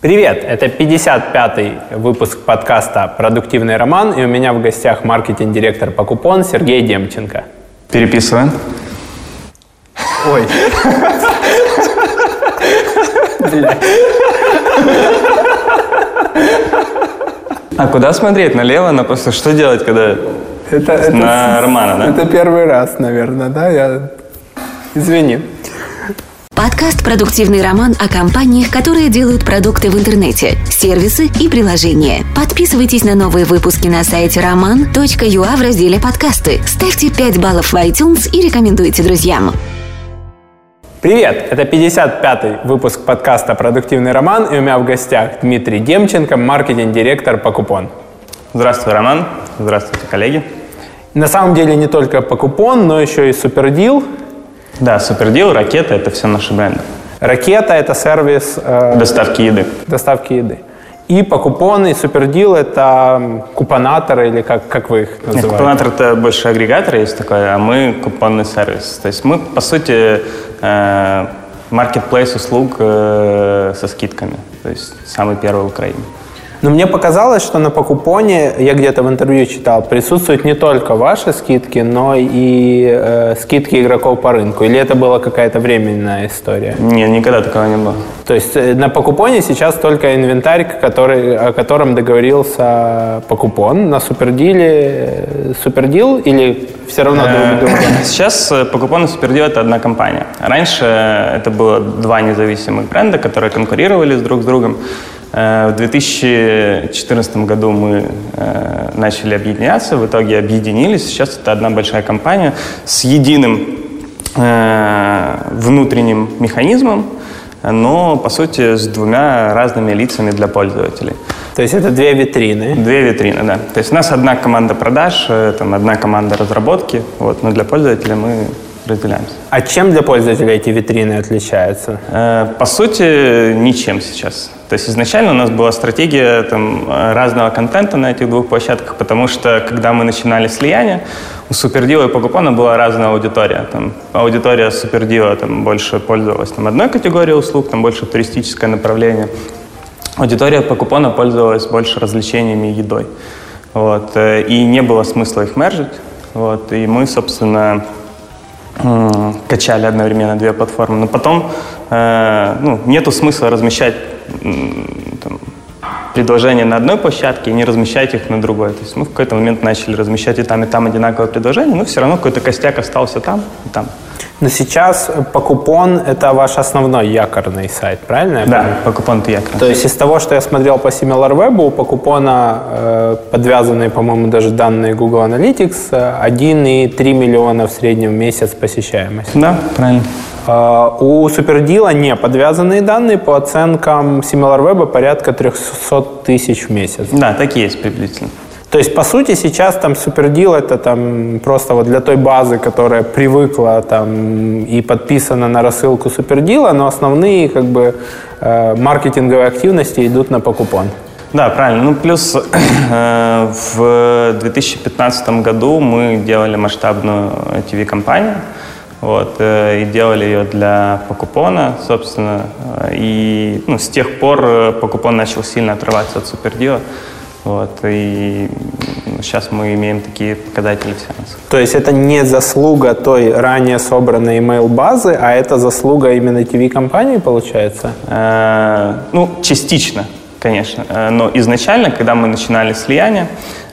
Привет! Это 55-й выпуск подкаста «Продуктивный роман», и у меня в гостях маркетинг-директор Покупон Сергей Демченко. Переписываем. Ой. А куда смотреть? Налево, на просто что делать, когда Это, это, на Романа, да? это первый раз, наверное, да? Я... Извини. Подкаст «Продуктивный роман» о компаниях, которые делают продукты в интернете, сервисы и приложения. Подписывайтесь на новые выпуски на сайте roman.ua в разделе «Подкасты». Ставьте 5 баллов в iTunes и рекомендуйте друзьям. Привет! Это 55-й выпуск подкаста «Продуктивный роман», и у меня в гостях Дмитрий Демченко, маркетинг-директор Покупон. Здравствуй, Роман. Здравствуйте, коллеги. На самом деле не только Покупон, но еще и Супердил. Да, Супердил, Ракета – это все наши бренды. Ракета – это сервис э, Доставки еды. доставки еды. И Покупон, и Супердил – это купонаторы, или как, как вы их Нет, называете? Купонатор – это больше агрегатор есть такой, а мы купонный сервис. То есть мы, по сути, э, маркетплейс услуг э, со скидками. То есть самый первый в Украине. Но мне показалось, что на Покупоне, я где-то в интервью читал, присутствуют не только ваши скидки, но и э, скидки игроков по рынку. Или это была какая-то временная история? Не, никогда такого не было. То есть э, на Покупоне сейчас только инвентарь, который, о котором договорился Покупон. На Супердиле э, Супердил или все равно друг друга? Сейчас э, Покупон и Супердил – это одна компания. Раньше это было два независимых бренда, которые конкурировали с друг с другом. Э, В 2014 году мы э, начали объединяться, в итоге объединились. Сейчас это одна большая компания с единым э, внутренним механизмом, но, по сути, с двумя разными лицами для пользователей. То есть это две витрины. Две витрины, да. То есть у нас одна команда продаж, там, одна команда разработки, вот, но для пользователя мы разделяемся. А чем для пользователя эти витрины отличаются? Э, По сути, ничем сейчас. То есть изначально у нас была стратегия там, э, разного контента на этих двух площадках, потому что когда мы начинали слияние, у Супердила и Покупона была разная аудитория. Там, аудитория Супердила там, больше пользовалась там, одной категорией услуг, там больше туристическое направление. Аудитория Покупона пользовалась больше развлечениями и едой. Вот, э, и не было смысла их мержить. Вот, и мы, собственно, качали одновременно две платформы. Но потом э, ну, нету смысла размещать там, предложения на одной площадке и не размещать их на другой. То есть мы в какой-то момент начали размещать и там, и там одинаковые предложения, но все равно какой-то костяк остался там и там. Но сейчас Покупон – это ваш основной якорный сайт, правильно? Да, понимаю? по купону якорь. То есть из того, что я смотрел по SimilarWeb, у Покупона э, подвязанные, по-моему, даже данные Google Analytics, э, 1,3 миллиона в среднем в месяц посещаемость. Да, правильно. Э, у Супердила не подвязанные данные, по оценкам SimilarWeb порядка 300 тысяч в месяц. Да, так и есть приблизительно. То есть, по сути, сейчас там Супердил это там просто вот для той базы, которая привыкла там и подписана на рассылку Супердила, но основные как бы э, маркетинговые активности идут на покупон. Да, правильно. Ну, плюс э, в 2015 году мы делали масштабную TV-компанию. Вот, э, и делали ее для Покупона, собственно. Э, И ну, с тех пор э, Покупон начал сильно отрываться от Супердила. Вот, и сейчас мы имеем такие показатели все у нас. То есть это не заслуга той ранее собранной email базы, а это заслуга именно TV-компании, получается? Э, Ну, частично, конечно. Э, Но изначально, когда мы начинали слияние,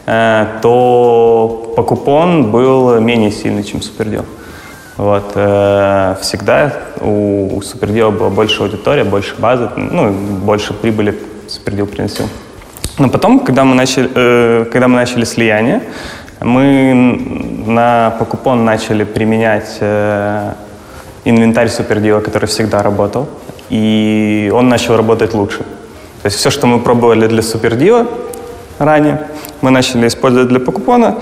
э, то Покупон был менее сильный, чем Супердел. Вот, э, всегда у Супердела была больше аудитория, больше базы, ну, больше прибыли Супердел приносил. Но потом, когда мы начали, э, когда мы начали слияние, мы на Покупон начали применять э, инвентарь Супердела, который всегда работал, и он начал работать лучше. То есть все, что мы пробовали для Супердила ранее, мы начали использовать для Покупона,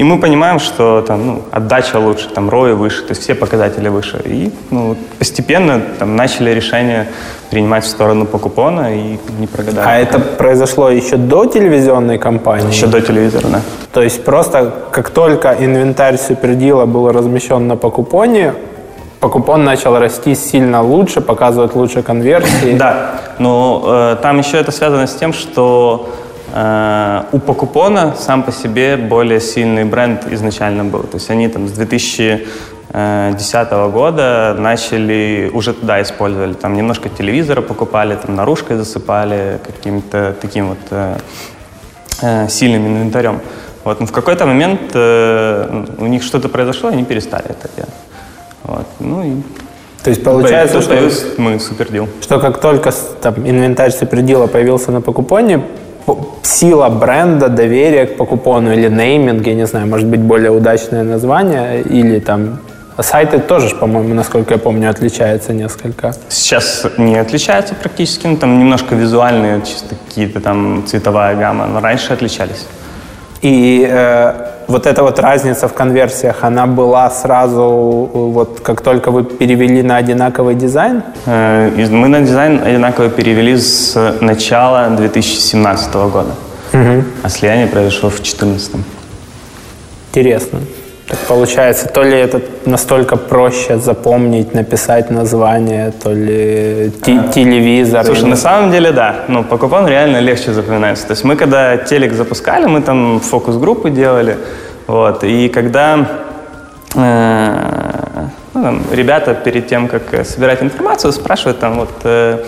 и мы понимаем, что там, ну, отдача лучше, там, ROI выше, то есть все показатели выше. И ну, постепенно там, начали решение принимать в сторону Покупона и не прогадали. А это произошло еще до телевизионной кампании? Еще до телевизора, да. То есть просто как только инвентарь Супердила был размещен на Покупоне, покупон начал расти сильно лучше, показывать лучше конверсии. Да, но э, там еще это связано с тем, что у покупона сам по себе более сильный бренд изначально был. То есть они там с 2010 года начали, уже туда использовали, там немножко телевизора покупали, там наружкой засыпали каким-то таким вот э, э, сильным инвентарем. Вот, но в какой-то момент э, у них что-то произошло, и они перестали это делать. Вот, ну и То есть получается, что, появился мы супердил. что как только там, инвентарь супердила появился на покупоне, сила бренда, доверие к покупону или нейминг, я не знаю, может быть более удачное название, или там сайты тоже, по-моему, насколько я помню, отличаются несколько. Сейчас не отличаются практически, ну, там немножко визуальные, чисто какие-то там цветовая гамма, но раньше отличались. И э, вот эта вот разница в конверсиях, она была сразу, вот как только вы перевели на одинаковый дизайн? Э, Мы на дизайн одинаково перевели с начала 2017 года, а слияние произошло в 2014. Интересно. Так получается, то ли это настолько проще запомнить, написать название, то ли те- телевизор. Слушай, или- на самом деле да, но по купону реально легче запоминается. То есть мы когда телек запускали, мы там фокус-группы делали, вот, и когда э, ну, там, ребята перед тем, как э, собирать информацию, спрашивают там вот э,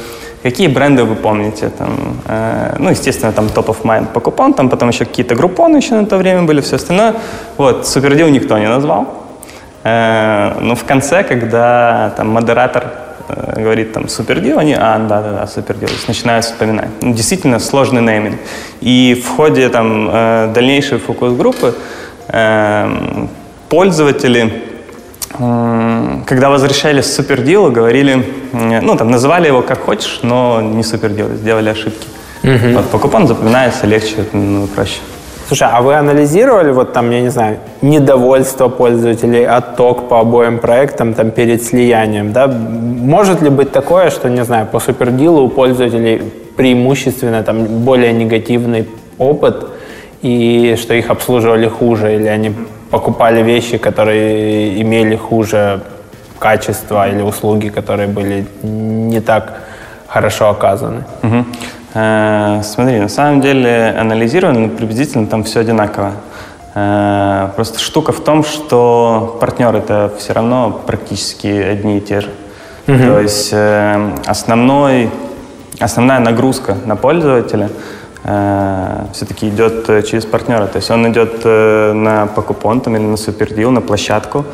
какие бренды вы помните, там, э, ну, естественно, там топ of mind по купон, там потом еще какие-то группоны еще на то время были, все остальное. Вот, супердил никто не назвал. Э, но в конце, когда там модератор э, говорит там супердил, они, а, да-да-да, супердил, то есть начинают вспоминать. Ну, действительно сложный нейминг. И в ходе там э, дальнейшей фокус-группы э, пользователи когда возвращались с супердилу, говорили, ну, там, называли его как хочешь, но не супердил, сделали ошибки. Вот по купону запоминается легче, ну, проще. Слушай, а вы анализировали вот там, я не знаю, недовольство пользователей, отток по обоим проектам там перед слиянием, да? Может ли быть такое, что, не знаю, по супердилу у пользователей преимущественно там более негативный опыт, и что их обслуживали хуже, или они покупали вещи, которые имели хуже качество или услуги, которые были не так хорошо оказаны? Мгм. Э, Смотри, на самом деле анализировано, ну, приблизительно там все одинаково. Э, Просто штука в том, что партнеры это все равно практически одни и те же. То есть э, основной, основная нагрузка на пользователя все-таки идет э, через партнера. То есть он идет э, на покупон там, или на супердил, на площадку,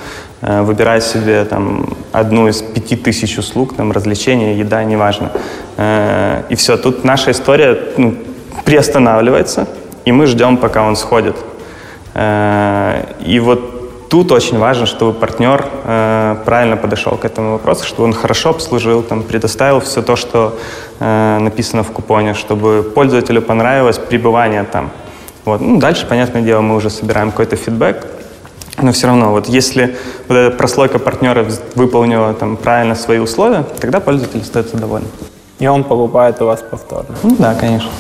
э, выбирает себе там, одну из пяти тысяч услуг, там, развлечения, еда, неважно. Э, И все, тут наша история ну, приостанавливается, и мы ждем, пока он сходит. Э, И вот тут очень важно, чтобы партнер э, правильно подошел к этому вопросу, чтобы он хорошо обслужил, там, предоставил все то, что э, написано в купоне, чтобы пользователю понравилось пребывание там. Вот. Ну, дальше, понятное дело, мы уже собираем какой-то фидбэк, но все равно, вот если вот эта прослойка партнера вз- выполнила там, правильно свои условия, тогда пользователь остается доволен. И он покупает у вас повторно. Ну да, конечно.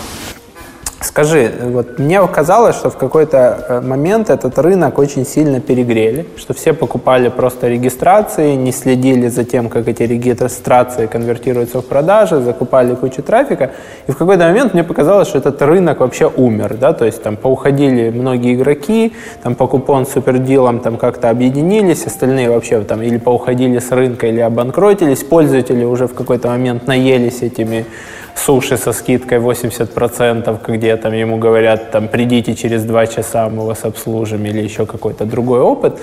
Скажи, вот мне казалось, что в какой-то э, момент этот рынок очень сильно перегрели, что все покупали просто регистрации, не следили за тем, как эти регистрации конвертируются в продажи, закупали кучу трафика. И в какой-то момент мне показалось, что этот рынок вообще умер, да, то есть там поуходили многие игроки, там по купон с супердилом там как-то объединились, остальные вообще там или поуходили с рынка, или обанкротились, пользователи уже в какой-то момент наелись этими суши со скидкой 80%, где там ему говорят, там, придите через два часа, мы вас обслужим, или еще какой-то другой опыт.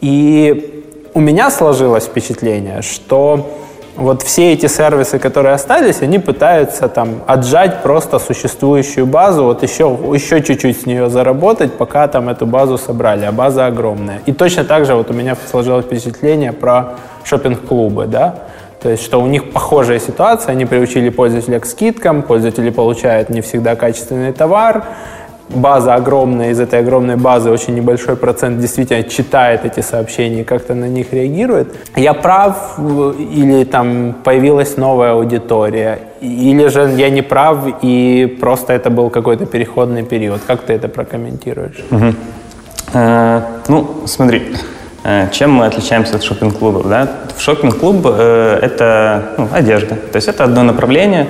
И у меня сложилось впечатление, что вот все эти сервисы, которые остались, они пытаются там отжать просто существующую базу, вот еще, еще чуть-чуть с нее заработать, пока там эту базу собрали, а база огромная. И точно так же вот у меня сложилось впечатление про шопинг-клубы, да, то есть, что у них похожая ситуация, они приучили пользователя к скидкам, пользователи получают не всегда качественный товар, база огромная, из этой огромной базы очень небольшой процент действительно читает эти сообщения и как-то на них реагирует. Я прав э, или там появилась новая аудитория, или же я не прав и просто это был какой-то переходный период. Как ты это прокомментируешь? Э, ну, смотри, Чем мы отличаемся от шопинг-клубов? Да? В шопинг-клуб это ну, одежда. То есть это одно направление,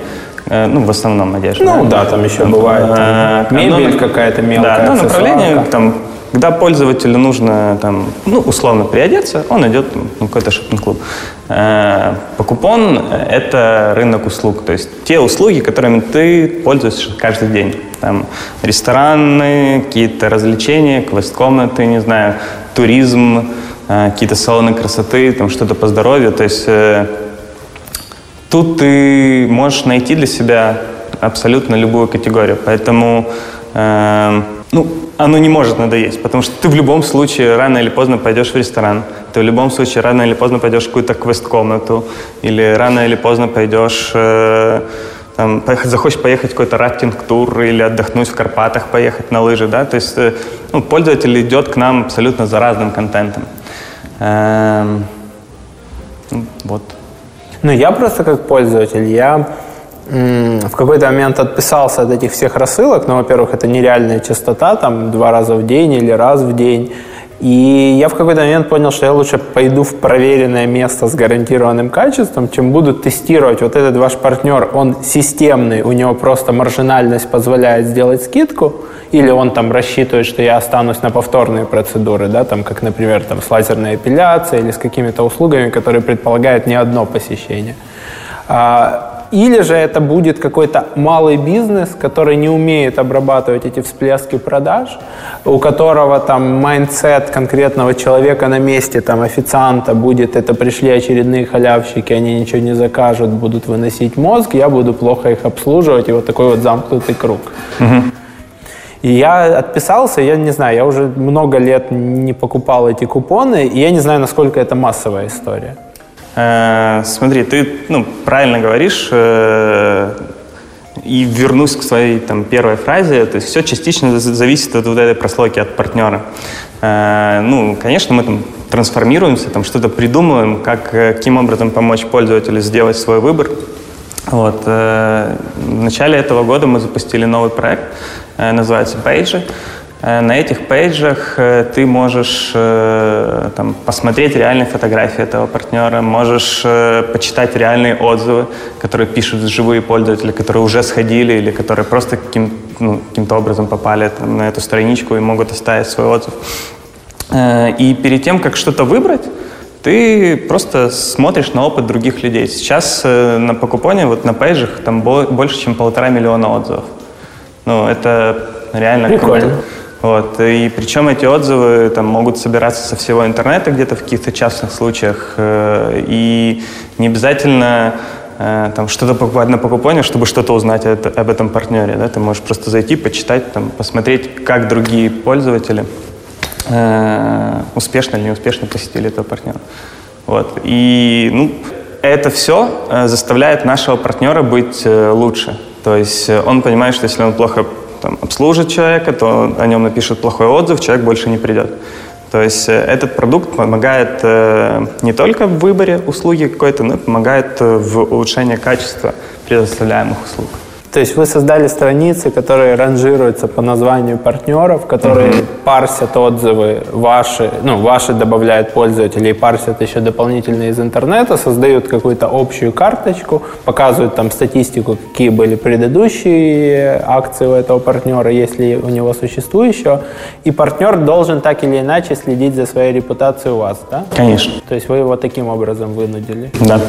ну, в основном одежда. Ну, да, да там еще бывает там, мебель какая-то мелкая, Да, направление, там, когда пользователю нужно, там, ну, условно приодеться, он идет в какой-то шопинг-клуб. Э, покупон – это рынок услуг, то есть те услуги, которыми ты пользуешься каждый день. Там, рестораны, какие-то развлечения, квест-комнаты, не знаю, туризм, э, какие-то салоны красоты, там что-то по здоровью. То есть э, тут ты можешь найти для себя абсолютно любую категорию. Поэтому ну, оно не может надоесть, потому что ты в любом случае рано или поздно пойдешь в ресторан, ты в любом случае рано или поздно пойдешь в какую-то квест-комнату, или рано или поздно пойдешь, э, там, захочешь поехать какой-то рафтинг-тур или отдохнуть в Карпатах, поехать на лыжи, да, то есть э, ну, пользователь идет к нам абсолютно за разным контентом. Эм, ну, вот. Ну, я просто как пользователь, я в какой-то момент отписался от этих всех рассылок. Ну, во-первых, это нереальная частота, там, два раза в день или раз в день. И я в какой-то момент понял, что я лучше пойду в проверенное место с гарантированным качеством, чем буду тестировать вот этот ваш партнер, он системный, у него просто маржинальность позволяет сделать скидку, или он там рассчитывает, что я останусь на повторные процедуры, да, там, как, например, там, с лазерной эпиляцией или с какими-то услугами, которые предполагают не одно посещение. А, или же это будет какой-то малый бизнес, который не умеет обрабатывать эти всплески продаж, у которого там mindset конкретного человека на месте, там официанта будет, это пришли очередные халявщики, они ничего не закажут, будут выносить мозг, я буду плохо их обслуживать, и вот такой вот замкнутый круг. И я отписался, я не знаю, я уже много лет не покупал эти купоны, и я не знаю, насколько это массовая история. Э, смотри, ты ну, правильно говоришь, э, и вернусь к своей там, первой фразе, то есть все частично зависит от вот этой прослойки, от партнера. Э, ну, конечно, мы там трансформируемся, там что-то придумываем, как, каким образом помочь пользователю сделать свой выбор. Вот. В начале этого года мы запустили новый проект, называется Page. Э, на этих пейджах э, ты можешь э, там, посмотреть реальные фотографии этого партнера, можешь почитать реальные отзывы, которые пишут живые пользователи, которые уже сходили или которые просто каким, ну, каким-то образом попали там, на эту страничку и могут оставить свой отзыв. И перед тем, как что-то выбрать, ты просто смотришь на опыт других людей. Сейчас на покупоне, вот на пейджах, там больше, чем полтора миллиона отзывов. Ну, это реально Прикольно. круто. Вот. И причем эти отзывы там, могут собираться со всего интернета где-то в каких-то частных случаях. Э, и не обязательно э, там, что-то покупать на покупоне, чтобы что-то узнать об этом партнере. Да? Ты можешь просто зайти, почитать, там, посмотреть, как другие пользователи э, успешно или неуспешно посетили этого партнера. Вот. И ну, это все заставляет нашего партнера быть лучше. То есть он понимает, что если он плохо там, обслужит человека, то о нем напишут плохой отзыв, человек больше не придет. То есть э, этот продукт помогает э, не только в выборе услуги какой-то, но и помогает э, в улучшении качества предоставляемых услуг. То есть вы создали страницы, которые ранжируются по названию партнеров, которые mm-hmm. парсят отзывы ваши, ну, ваши добавляют пользователи и парсят еще дополнительно из интернета, создают какую-то общую карточку, показывают там статистику, какие были предыдущие акции у этого партнера, если у него существующего, и партнер должен так или иначе следить за своей репутацией у вас, да? Конечно. То есть вы его таким образом вынудили? Да.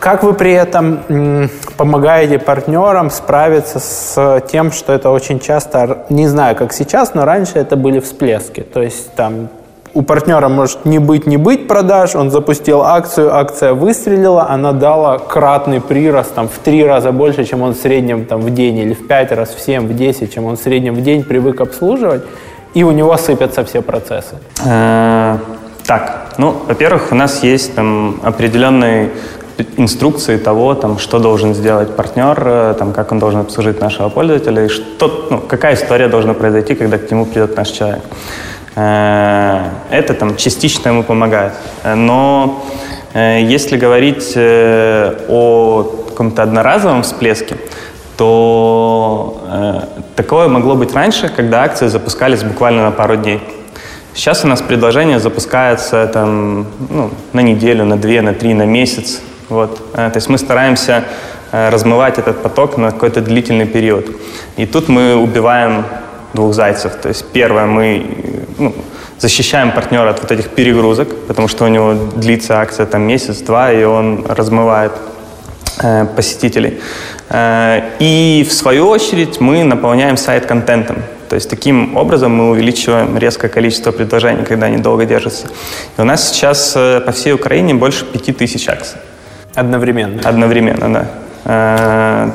Как вы при этом помогаете партнерам справиться с тем, что это очень часто, не знаю, как сейчас, но раньше это были всплески. То есть там у партнера может не быть, не быть продаж, он запустил акцию, акция выстрелила, она дала кратный прирост там, в три раза больше, чем он в среднем там, в день, или в пять раз, в семь, в десять, чем он в среднем в день привык обслуживать, и у него сыпятся все процессы. Э, так, ну, во-первых, у нас есть там определенный инструкции того, там, что должен сделать партнер, э, там, как он должен обслужить нашего пользователя, и что, ну, какая история должна произойти, когда к нему придет наш человек. Э, это там, частично ему помогает. Но э, если говорить о каком-то одноразовом всплеске, то такое могло быть раньше, когда акции запускались буквально на пару дней. Сейчас у нас предложение запускается там, ну, на неделю, на две, на три, на месяц. Вот. То есть мы стараемся размывать этот поток на какой-то длительный период. И тут мы убиваем двух зайцев. То есть первое, мы ну, защищаем партнера от вот этих перегрузок, потому что у него длится акция там месяц-два, и он размывает э, посетителей. Э, и в свою очередь мы наполняем сайт контентом. То есть таким образом мы увеличиваем резкое количество предложений, когда они долго держатся. И у нас сейчас э, по всей Украине больше 5000 акций. Одновременно? Одновременно, да. Э,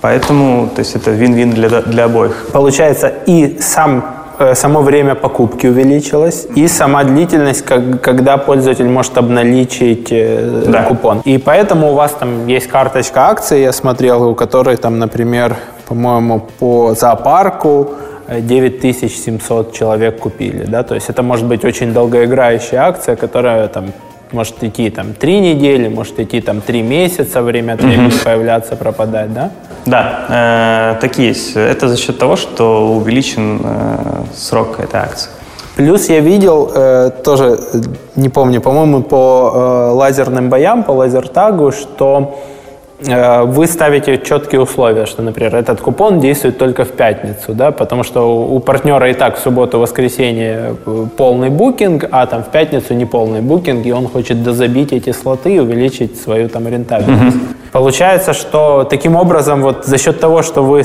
поэтому то есть это вин-вин для, для обоих. Получается, и сам Э, само время покупки увеличилось, и сама длительность, как, когда пользователь может обналичить э, да. купон. И поэтому у вас там есть карточка акций, я смотрел, у которой там, например, по-моему, по зоопарку 9700 э, человек купили, да, то есть это может быть очень долгоиграющая акция, которая там может идти там три недели, может идти там три месяца, время от времени mm-hmm. появляться, пропадать, да? Да, э, так есть. Это за счет того, что увеличен э, срок этой акции. Плюс я видел, э, тоже не помню, по-моему, по э, лазерным боям, по лазертагу, что Э, вы ставите четкие условия, что, например, этот купон действует только в пятницу, да, потому что у партнера и так в субботу-воскресенье э, полный букинг, а там в пятницу не полный букинг, и он хочет дозабить эти слоты и увеличить свою там рентабельность. Mm-hmm. Получается, что таким образом вот за счет того, что вы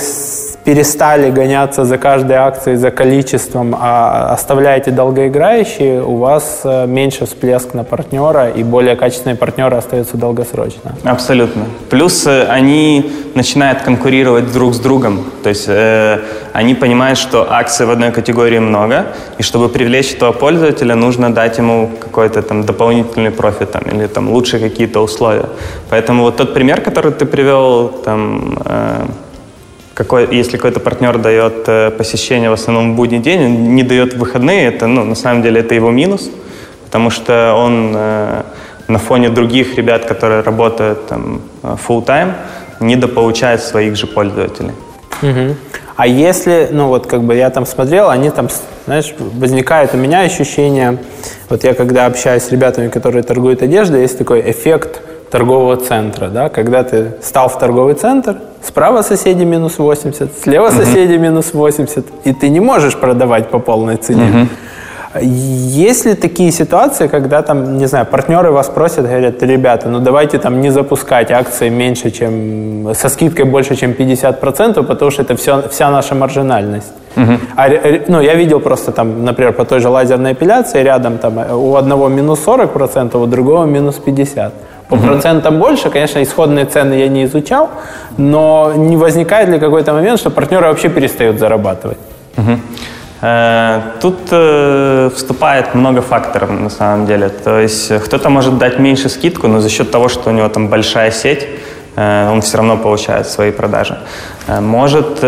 перестали гоняться за каждой акцией, за количеством, а оставляете долгоиграющие, у вас э, меньше всплеск на партнера и более качественные партнеры остаются долгосрочно. Абсолютно. Плюс э, они начинают конкурировать друг с другом. То есть э, они понимают, что акций в одной категории много, и чтобы привлечь этого пользователя, нужно дать ему какой-то там дополнительный профит там, или там лучшие какие-то условия. Поэтому вот тот пример, который ты привел, там, э, какой, если какой-то партнер дает э, посещение в основном в будний день, не дает выходные, это, ну, на самом деле, это его минус, потому что он э, на фоне других ребят, которые работают там э, full time, недополучает своих же пользователей. Угу. А если, ну вот как бы я там смотрел, они там, знаешь, возникает у меня ощущение, вот я когда общаюсь с ребятами, которые торгуют одеждой, есть такой эффект торгового центра, да, когда ты стал в торговый центр, справа соседи минус 80, слева uh-huh. соседи минус 80, и ты не можешь продавать по полной цене. Uh-huh. Есть ли такие ситуации, когда там, не знаю, партнеры вас просят, говорят, ребята, ну давайте там не запускать акции меньше, чем, со скидкой больше, чем 50%, потому что это все, вся наша маржинальность. Uh-huh. А, ну, я видел просто там, например, по той же лазерной эпиляции, рядом там у одного минус 40%, у другого минус 50%. По угу. процентам больше, конечно, исходные цены я не изучал, но не возникает ли какой-то момент, что партнеры вообще перестают зарабатывать? Угу. Тут э, вступает много факторов на самом деле. То есть кто-то может дать меньше скидку, но за счет того, что у него там большая сеть, э, он все равно получает свои продажи. Может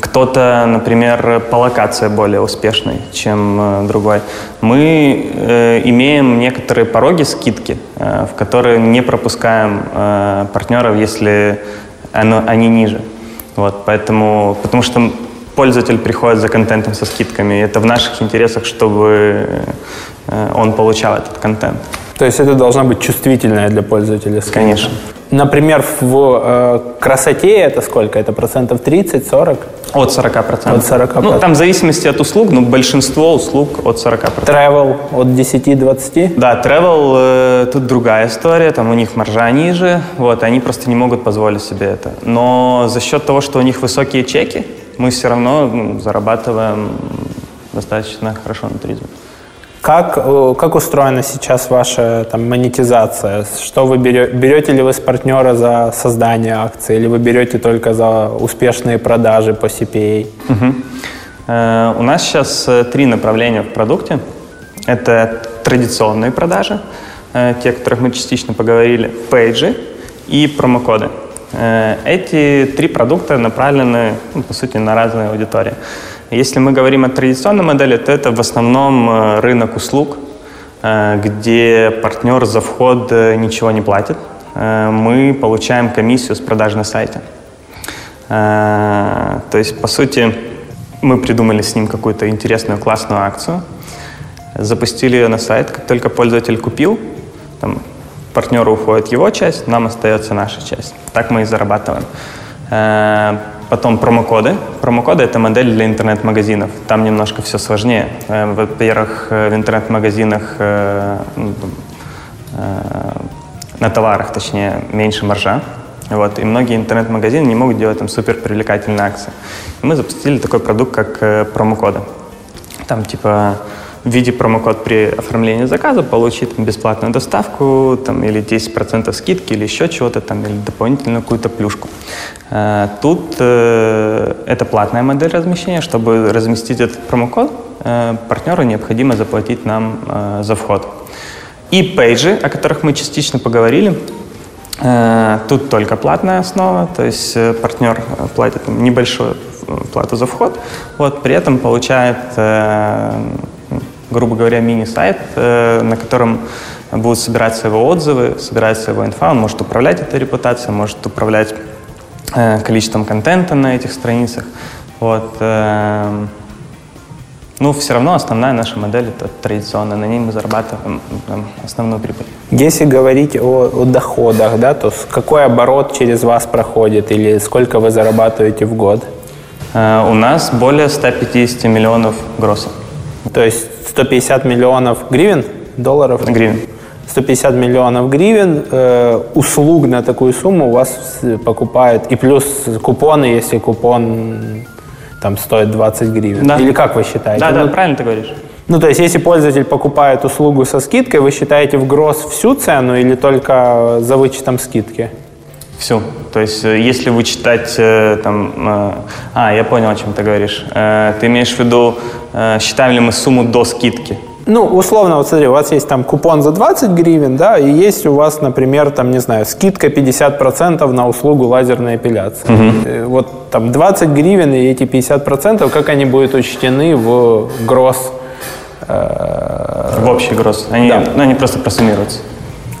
кто-то, например, по локации более успешный, чем э, другой. Мы э, имеем некоторые пороги скидки, э, в которые не пропускаем э, партнеров, если они ниже. Вот, поэтому, потому что пользователь приходит за контентом со скидками, и это в наших интересах, чтобы э, он получал этот контент. То есть это должна быть чувствительная для пользователя скидка? Конечно. Например, в э, красоте это сколько? Это процентов 30-40? От 40 процентов. От 40 Ну, там в зависимости от услуг, но большинство услуг от 40 процентов. Travel от 10-20? Да, travel э, тут другая история, там у них маржа ниже, вот, они просто не могут позволить себе это. Но за счет того, что у них высокие чеки, мы все равно ну, зарабатываем достаточно хорошо на туризме. Как, э, как устроена сейчас ваша там, монетизация? Что вы берете, берете ли вы с партнера за создание акции, или вы берете только за успешные продажи по CPA? Угу. Э, у нас сейчас э, три направления в продукте. Это традиционные продажи, э, те, о которых мы частично поговорили, пейджи и промокоды. Э, эти три продукта направлены, ну, по сути, на разные аудитории. Если мы говорим о традиционной модели, то это в основном э, рынок услуг, э, где партнер за вход ничего не платит. Мы получаем комиссию с продажи на сайте. То есть, по сути, мы придумали с ним какую-то интересную, классную акцию, запустили ее на сайт. Как только пользователь купил, там, партнеру уходит его часть, нам остается наша часть. Так мы и зарабатываем. Э, потом промокоды. Промокоды — это модель для интернет-магазинов. Там немножко все сложнее. Э, во-первых, в интернет-магазинах на товарах, точнее, меньше маржа. Вот, и многие интернет-магазины не могут делать там супер привлекательные акции. Мы запустили такой продукт, как э, промокоды. Там типа в виде промокод при оформлении заказа получить там, бесплатную доставку там, или 10% скидки или еще чего-то там, или дополнительную какую-то плюшку. Э, тут э, это платная модель размещения. Чтобы разместить этот промокод, э, партнеру необходимо заплатить нам за вход. И пейджи, о которых мы частично поговорили, тут только платная основа, то есть партнер платит небольшую плату за вход, вот, при этом получает, грубо говоря, мини-сайт, на котором будут собираться его отзывы, собирается его инфа, он может управлять этой репутацией, может управлять количеством контента на этих страницах. Вот, ну, все равно основная наша модель это традиционная, на ней мы зарабатываем там, основную прибыль. Если говорить о, о доходах, да, то какой оборот через вас проходит или сколько вы зарабатываете в год? У нас более 150 миллионов гроссов. То есть 150 миллионов гривен, долларов? Гривен. 150 миллионов гривен, э, услуг на такую сумму у вас покупает, и плюс купоны, если купон там стоит 20 гривен. Да. Или как вы считаете? Да, ну, да, правильно ты говоришь. Ну, то есть, если пользователь покупает услугу со скидкой, вы считаете в гроз всю цену или только за вычетом скидки? Всю. То есть, э, если вычитать э, там... Э, а, я понял, о чем ты говоришь. Ты имеешь в виду, считаем ли мы сумму до скидки? Ну, условно, вот смотри, у вас есть там купон за 20 гривен, да, и есть у вас, например, там, не знаю, скидка 50% на услугу лазерной эпиляции. Угу. Вот там 20 гривен и эти 50%, как они будут учтены в гроз? Э, в общий гроз. Они, да. ну, они просто просуммируются.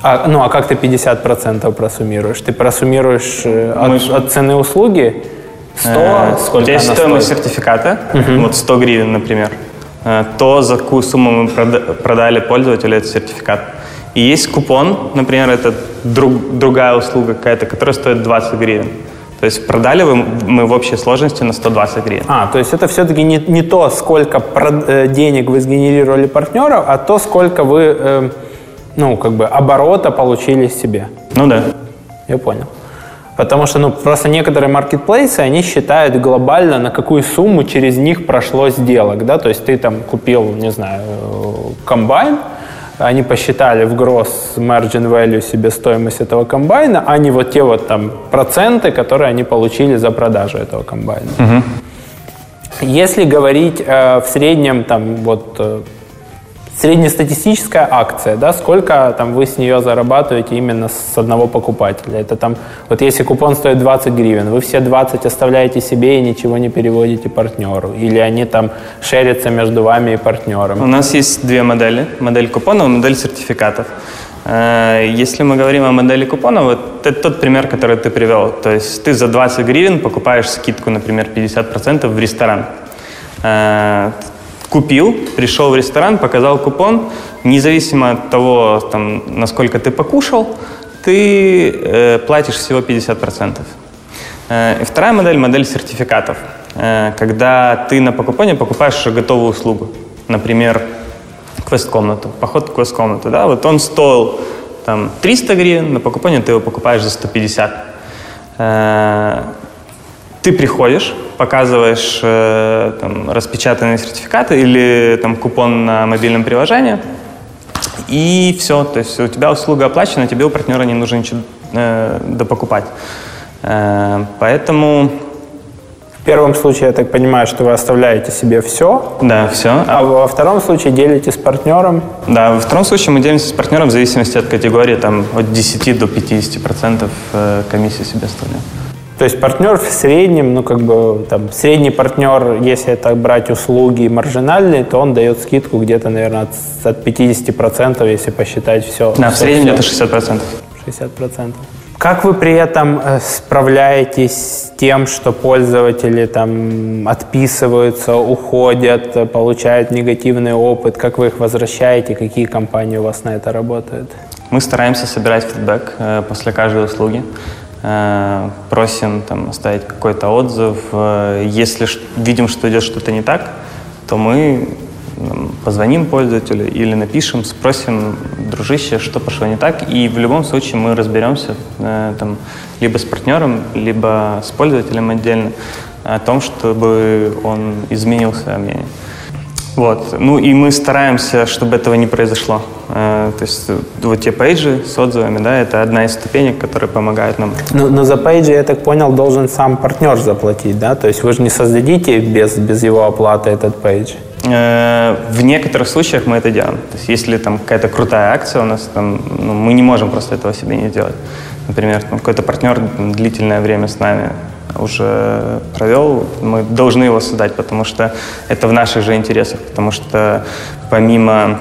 А, ну, а как ты 50% просуммируешь? Ты просуммируешь э, от, Мы... от цены услуги 100? Э, сколько У тебя есть стоимость стоит? сертификата, угу. вот 100 гривен, например. Э, то, за какую сумму мы продали пользователю этот сертификат. И есть купон, например, это друг, другая услуга какая-то, которая стоит 20 гривен. То есть продали вы, мы в общей сложности на 120 гривен. А, то есть это все-таки не, не то, сколько э, денег вы сгенерировали партнеров, а то, сколько вы, э, ну, как бы оборота получили себе. Ну да. Я понял. Потому что, ну, просто некоторые маркетплейсы, они считают глобально, на какую сумму через них прошло сделок, да, то есть ты там купил, не знаю, комбайн, они посчитали в гроз margin value себе стоимость этого комбайна, а не вот те вот там проценты, которые они получили за продажу этого комбайна. Угу. Если говорить э, в среднем там вот э, среднестатистическая акция, да, сколько там вы с нее зарабатываете именно с одного покупателя. Это там, вот если купон стоит 20 гривен, вы все 20 оставляете себе и ничего не переводите партнеру. Или они там шерятся между вами и партнером. У нас есть две модели. Модель купонов и модель сертификатов. Э, если мы говорим о модели купонов, вот это тот пример, который ты привел. То есть ты за 20 гривен покупаешь скидку, например, 50% в ресторан э, купил, пришел в ресторан, показал купон, независимо от того, там, насколько ты покушал, ты э, платишь всего 50%. Э, и вторая модель – модель сертификатов, э, когда ты на покупоне покупаешь уже готовую услугу. Например, квест-комнату, поход в квест-комнату. Да? Вот он стоил там, 300 гривен, на покупоне ты его покупаешь за 150. Э, ты приходишь, показываешь э, там, распечатанные сертификаты или там, купон на мобильном приложении, и все. То есть у тебя услуга оплачена, тебе у партнера не нужно ничего э, допокупать. Э, поэтому... В первом случае, я так понимаю, что вы оставляете себе все. Да, все. А во втором случае делитесь с партнером? Да, во втором случае мы делимся с партнером в зависимости от категории, там от 10 до 50 процентов э, комиссии себе оставляем. То есть партнер в среднем, ну как бы там средний партнер, если это брать услуги маржинальные, то он дает скидку где-то, наверное, от, от 50%, если посчитать все. Да, все, в среднем где-то 60%. 60%. Как вы при этом э, справляетесь с тем, что пользователи там отписываются, уходят, получают негативный опыт? Как вы их возвращаете? Какие компании у вас на это работают? Мы стараемся собирать фидбэк э, после каждой услуги. Э, просим там, оставить какой-то отзыв. Э, если видим, что идет что-то не так, то мы позвоним пользователю или напишем, спросим, дружище, что пошло не так. И в любом случае мы разберемся э, там, либо с партнером, либо с пользователем отдельно о том, чтобы он изменил свое мнение. Вот. Ну и мы стараемся, чтобы этого не произошло. Э, то есть вот те пейджи с отзывами, да, это одна из ступенек, которая помогает нам. Но, но за пейджи, я так понял, должен сам партнер заплатить, да? То есть вы же не создадите без, без его оплаты этот пейдж? Э, В некоторых случаях мы это делаем. То есть если там какая-то крутая акция у нас, там, ну, мы не можем просто этого себе не делать. Например, там, какой-то партнер длительное время с нами уже провел, мы должны его создать, потому что это в наших же интересах, потому что помимо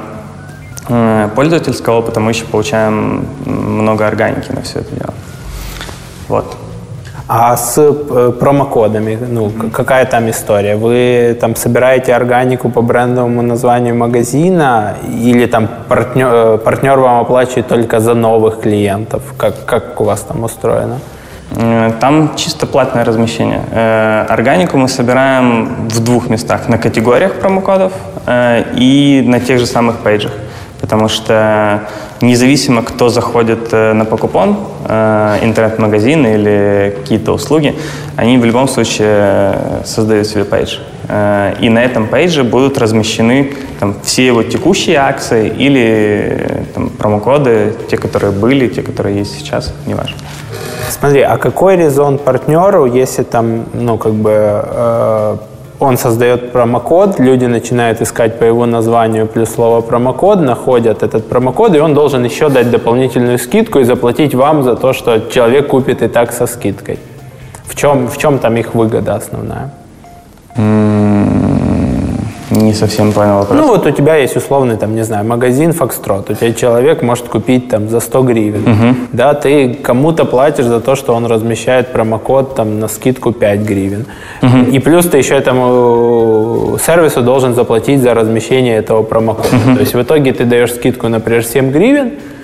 пользовательского опыта мы еще получаем много органики на все это дело. Вот. А с э, промокодами, ну, какая там история? Вы там собираете органику по брендовому названию магазина или там партнер, э, партнер вам оплачивает только за новых клиентов? Как, как у вас там устроено? Э, Там чисто платное размещение. Э, Органику мы собираем в двух местах. На категориях промокодов э, и на тех же самых пейджах. Потому что независимо, кто заходит э, на покупон, э, интернет-магазин или какие-то услуги, они в любом случае э, создают себе пейдж. И на этом пейдже будут размещены там, все его текущие акции или там, промокоды, те, которые были, те, которые есть сейчас, неважно. Смотри, а какой резон партнеру, если там, ну, как бы, э, он создает промокод, люди начинают искать по его названию плюс слово промокод, находят этот промокод, и он должен еще дать дополнительную скидку и заплатить вам за то, что человек купит и так со скидкой. В чем, в чем там их выгода основная? Не совсем понял вопрос. Ну, вот у тебя есть условный, там, не знаю, магазин Фокстрот. У тебя человек может купить там за 100 гривен. Да, ты кому-то платишь за то, что он размещает промокод там на скидку 5 гривен. И плюс ты еще этому сервису должен заплатить за размещение этого промокода. То есть в итоге ты даешь скидку, например, 7 гривен, э,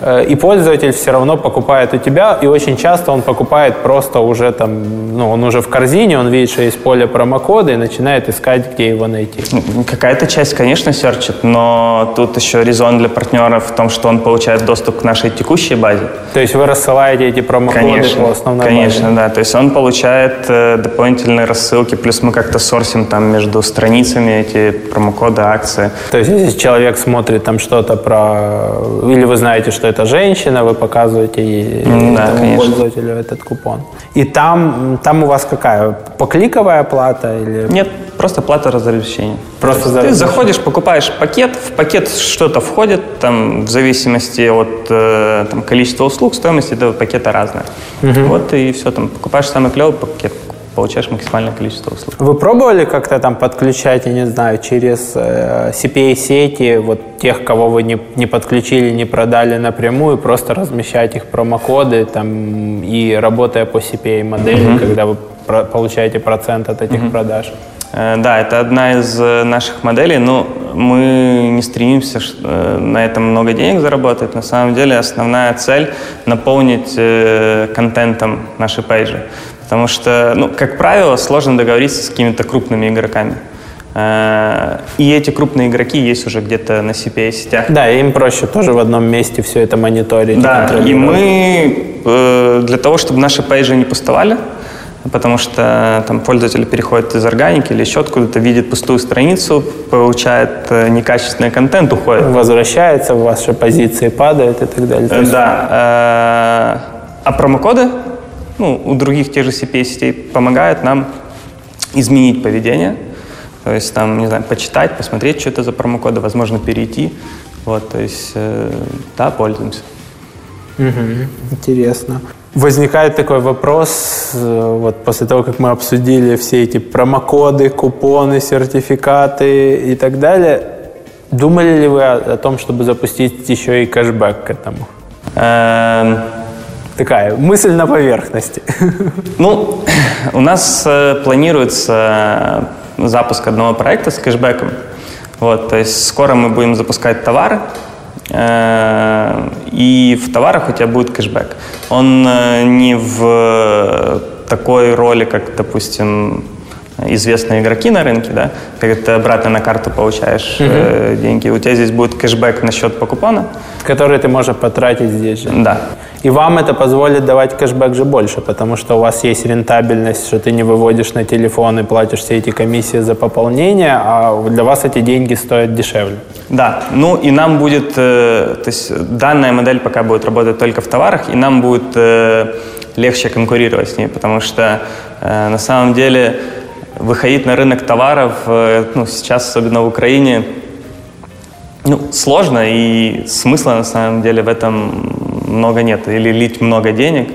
и пользователь все равно покупает у тебя, и очень часто он покупает просто уже там, ну, он уже в корзине, он видит, что есть поле промокода и начинает искать, где его найти. Какая-то часть, конечно, серчит, но тут еще резон для партнера в том, что он получает доступ к нашей текущей базе. То есть вы рассылаете эти промокоды Конечно, по основной конечно, базе? да. То есть он получает э, дополнительные рассылки, плюс мы как-то сорсим там между страницами эти промокоды, акции. То есть если человек смотрит там что-то про... Или вы знаете, что это женщина, вы показываете ей, М, да, пользователю этот купон. И там, там у вас какая? Покликовая плата? Или... Нет, просто плата за размещение. Просто за Ты заходишь, покупаешь пакет, в пакет что-то входит, там в зависимости от э, там, количества услуг, стоимость этого пакета разная. Вот и все, там покупаешь самый клевый пакет, получаешь максимальное количество услуг. Вы пробовали как-то там подключать, я не знаю, через э, CPA-сети вот тех, кого вы не, не подключили, не продали напрямую, просто размещать их промокоды там и работая по CPA-модели, когда вы про- получаете процент от этих продаж? Э, Да, это одна из э, наших моделей, но мы не стремимся на этом много денег заработать. На самом деле основная цель — наполнить контентом наши пейджи. Потому что, ну, как правило, сложно договориться с какими-то крупными игроками. Э, И эти крупные игроки есть уже где-то на CPA-сетях. Да, им проще тоже в одном месте все это мониторить. Да, и мы э, для того, чтобы наши пейджи не пустовали, потому что там пользователь переходит из органики или еще откуда-то, видит пустую страницу, получает э, некачественный контент, уходит. возвращается, ваши позиции падают и так далее. Э, Да. э, А промокоды ну, у других тех же CPA-сетей помогают нам изменить поведение. То есть там, не знаю, почитать, посмотреть, что это за промокоды, возможно, перейти. Вот, то есть, э, да, пользуемся. Мгм, Интересно. Возникает такой вопрос, э, вот после того, как мы обсудили все эти промокоды, купоны, сертификаты и так далее, думали ли вы о, о том, чтобы запустить еще и кэшбэк к этому? Эм, Такая мысль на поверхности. Ну, у нас э, планируется запуск одного проекта с кэшбэком. Вот, то есть скоро мы будем запускать товары, э, и в товарах у тебя будет кэшбэк. Он э, не в такой роли, как, допустим, известные игроки на рынке, да, как ты обратно на карту получаешь угу. э, деньги. У тебя здесь будет кэшбэк на счет покупона. Который ты можешь потратить здесь же. Да. И вам это позволит давать кэшбэк же больше, потому что у вас есть рентабельность, что ты не выводишь на телефон и платишь все эти комиссии за пополнение, а для вас эти деньги стоят дешевле. Да, ну и нам будет, э, то есть данная модель пока будет работать только в товарах, и нам будет э, легче конкурировать с ней, потому что э, на самом деле выходить на рынок товаров, э, ну, сейчас, особенно в Украине, ну, сложно, и смысла на самом деле в этом много нет. Или лить много денег,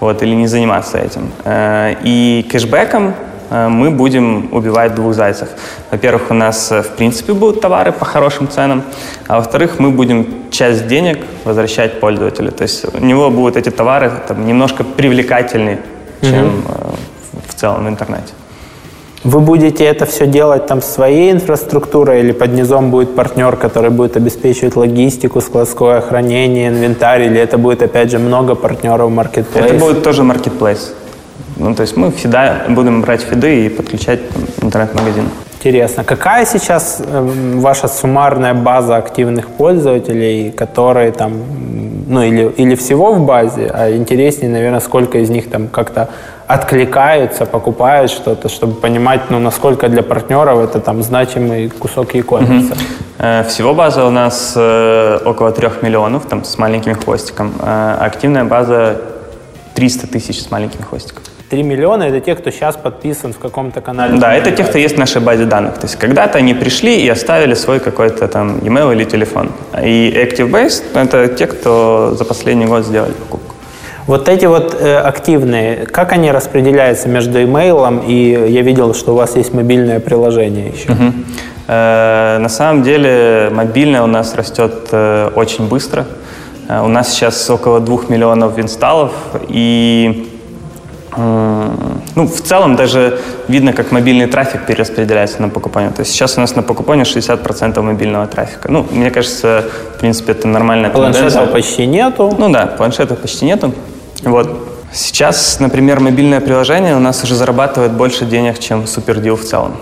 вот, или не заниматься этим. Э, и кэшбэком э, мы будем убивать двух зайцев. Во-первых, у нас в принципе будут товары по хорошим ценам, а во-вторых, мы будем часть денег возвращать пользователю. То есть у него будут эти товары там, немножко привлекательнее, чем mm-hmm. в целом в интернете. Вы будете это все делать там своей инфраструктурой или под низом будет партнер, который будет обеспечивать логистику, складское хранение, инвентарь, или это будет опять же много партнеров маркетплейс? Это будет тоже маркетплейс. Ну, то есть мы всегда будем брать фиды и подключать интернет-магазин. Интересно. Какая сейчас э, ваша суммарная база активных пользователей, которые там, ну или, или всего в базе, а интереснее, наверное, сколько из них там как-то откликаются, покупают что-то, чтобы понимать, ну, насколько для партнеров это там значимый кусок e-commerce. Угу. Всего база у нас э, около трех миллионов, там, с маленьким хвостиком. Э, активная база 300 тысяч с маленьким хвостиком. 3 миллиона – это те, кто сейчас подписан в каком-то канале. Да, это те, кто есть в нашей базе данных. То есть когда-то они пришли и оставили свой какой-то там email или телефон. И ActiveBase – это те, кто за последний год сделали покупку. Вот эти вот э, активные, как они распределяются между имейлом и я видел, что у вас есть мобильное приложение еще? Угу. Э, на самом деле мобильное у нас растет э, очень быстро. Э, у нас сейчас около двух миллионов инсталлов и ну, в целом даже видно, как мобильный трафик перераспределяется на покупание. То есть сейчас у нас на покупание 60% мобильного трафика. Ну, мне кажется, в принципе, это нормальная Планшетов тенденция. почти нету. Ну да, планшетов почти нету. Вот. Сейчас, например, мобильное приложение у нас уже зарабатывает больше денег, чем супердил в целом.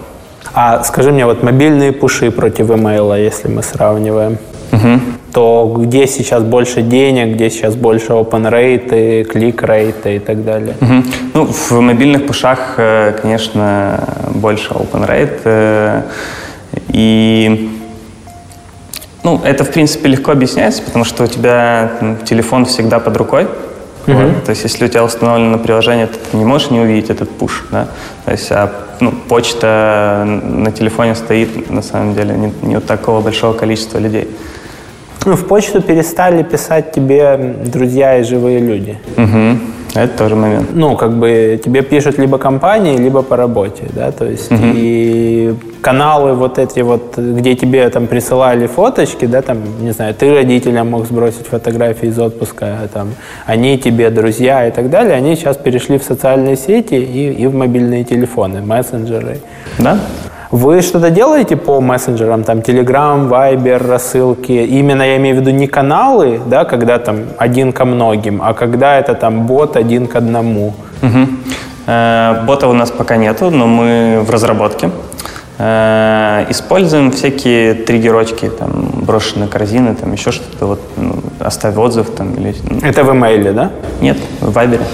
А скажи мне, вот мобильные пуши против имейла, если мы сравниваем, угу. То где сейчас больше денег, где сейчас больше open rate, клик rate и так далее? Угу. Ну, в мобильных пушах, э, конечно, больше open rate. Э, и ну, это, в принципе, легко объясняется, потому что у тебя телефон всегда под рукой. Mm-hmm. Вот. То есть, если у тебя установлено приложение, то ты не можешь не увидеть этот пуш. Да? То есть, а ну, почта на телефоне стоит, на самом деле, не, не у такого большого количества людей. Ну, в почту перестали писать тебе друзья и живые люди. Угу. Это тоже момент. Ну, как бы тебе пишут либо компании, либо по работе, да, то есть угу. и каналы вот эти вот, где тебе там присылали фоточки, да, там, не знаю, ты родителям мог сбросить фотографии из отпуска, там, они тебе друзья и так далее, они сейчас перешли в социальные сети и, и в мобильные телефоны, мессенджеры. Да? Вы что-то делаете по мессенджерам, там, Telegram, Viber, рассылки? Именно я имею в виду не каналы, да, когда там один ко многим, а когда это там бот один к одному. Угу. Э, бота у нас пока нету, но мы в разработке. Э, используем всякие триггерочки, там, брошенные корзины, там, еще что-то, вот, ну, оставь отзыв, там, или... Ну. Это в имейле, да? Нет, в Вайбере.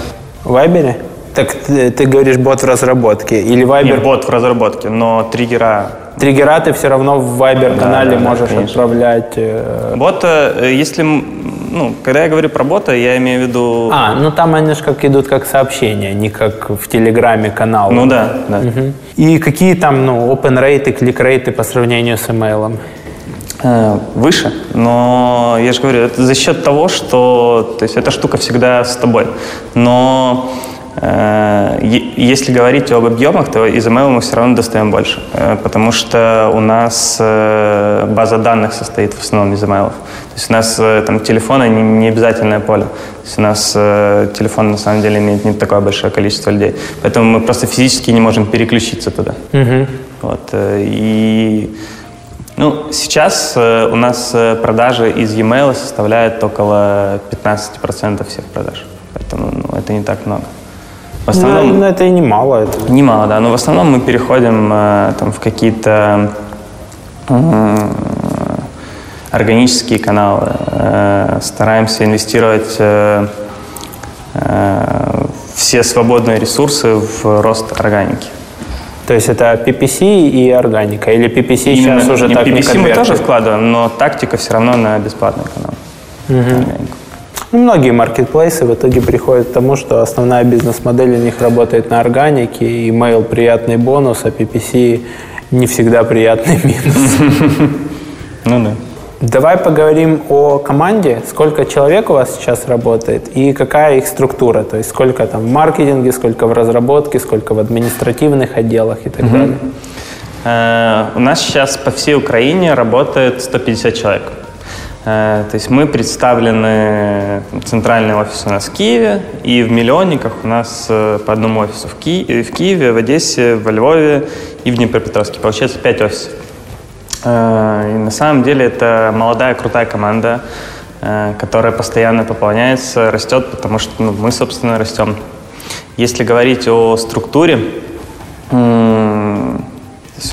В Вайбере? Так ты, ты говоришь бот в разработке или Viber? Нет, бот в разработке, но триггера... Триггера ты все равно в Viber-канале да, можешь да, отправлять. Э... Бот, э, если... Ну, когда я говорю про бота, я имею в виду... А, ну там они же как идут как сообщения, не как в Телеграме канал. Ну да, да. Угу. И какие там, ну, open рейты, клик рейты по сравнению с? Э, выше, но я же говорю, это за счет того, что то есть эта штука всегда с тобой. Но э, если говорить об объемах, то из email мы все равно достаем больше, э, потому что у нас э, база данных состоит в основном из email. То есть у нас там телефоны не обязательное поле. То есть у нас телефон на самом деле имеет не такое большое количество людей. Поэтому мы просто физически не можем переключиться туда. Угу. Вот, и ну, сейчас у нас продажи из e-mail составляют около 15% всех продаж. Поэтому ну, это не так много. В основном, но, ну, но это и немало. Это... Немало, да. Но в основном мы переходим э, там, в какие-то э, органические каналы. Э, стараемся инвестировать все свободные ресурсы в рост органики. То есть это PPC и органика? Или PPC Именно, сейчас уже не, так PPC не мы тоже вкладываем, но тактика все равно на бесплатный канал. Угу. Органику. Ну, многие маркетплейсы в итоге приходят к тому, что основная бизнес-модель у них работает на органике, и email приятный бонус, а PPC не всегда приятный минус. Ну да. Давай поговорим о команде. Сколько человек у вас сейчас работает и какая их структура? То есть сколько там в маркетинге, сколько в разработке, сколько в административных отделах и так угу. далее? Э, у нас сейчас по всей Украине работает 150 человек. Э, то есть мы представлены, центральный офис у нас в Киеве, и в миллионниках у нас э, по одному офису в, Ки э, в Киеве, в Одессе, во Львове и в Днепропетровске. Получается пять офисов. И на самом деле это молодая крутая команда, которая постоянно пополняется, растет, потому что ну, мы, собственно, растем. Если говорить о структуре,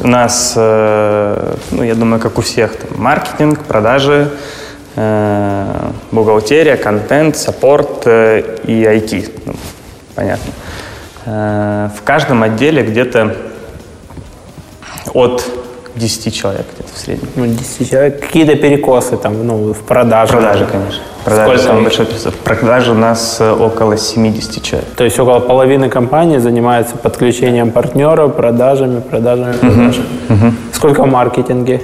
у нас, ну, я думаю, как у всех, там, маркетинг, продажи, Э, бухгалтерия, контент, саппорт э, и IT. Ну, понятно. Э, в каждом отделе где-то от 10 человек где-то в среднем. Ну, 10 человек. Какие-то перекосы там, ну, в продаже? Продажи, конечно. Продажи Сколько самый большой перекос. Продажи у нас около 70 человек. То есть около половины компании занимается подключением партнеров, продажами, продажами, продажами. Угу. Сколько в маркетинге?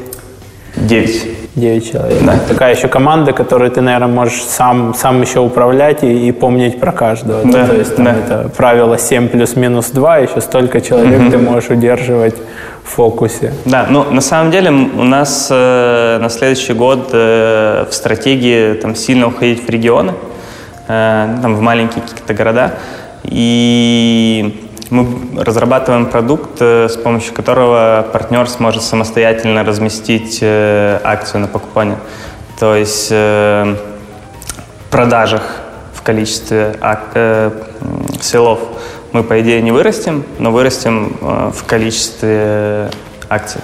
9. 9 человек. Да. Такая еще команда, которую ты, наверное, можешь сам, сам еще управлять и, и помнить про каждого. Да. То есть там, да. это правило 7 плюс-минус 2, еще столько человек угу. ты можешь удерживать в фокусе. Да, ну на самом деле у нас э, на следующий год э, в стратегии там, сильно уходить в регионы, э, там, в маленькие какие-то города. И мы разрабатываем продукт, э, с помощью которого партнер сможет самостоятельно разместить э, акцию на покупание. То есть э, в продажах в количестве селов мы, по идее, не вырастем, но вырастем в количестве акций.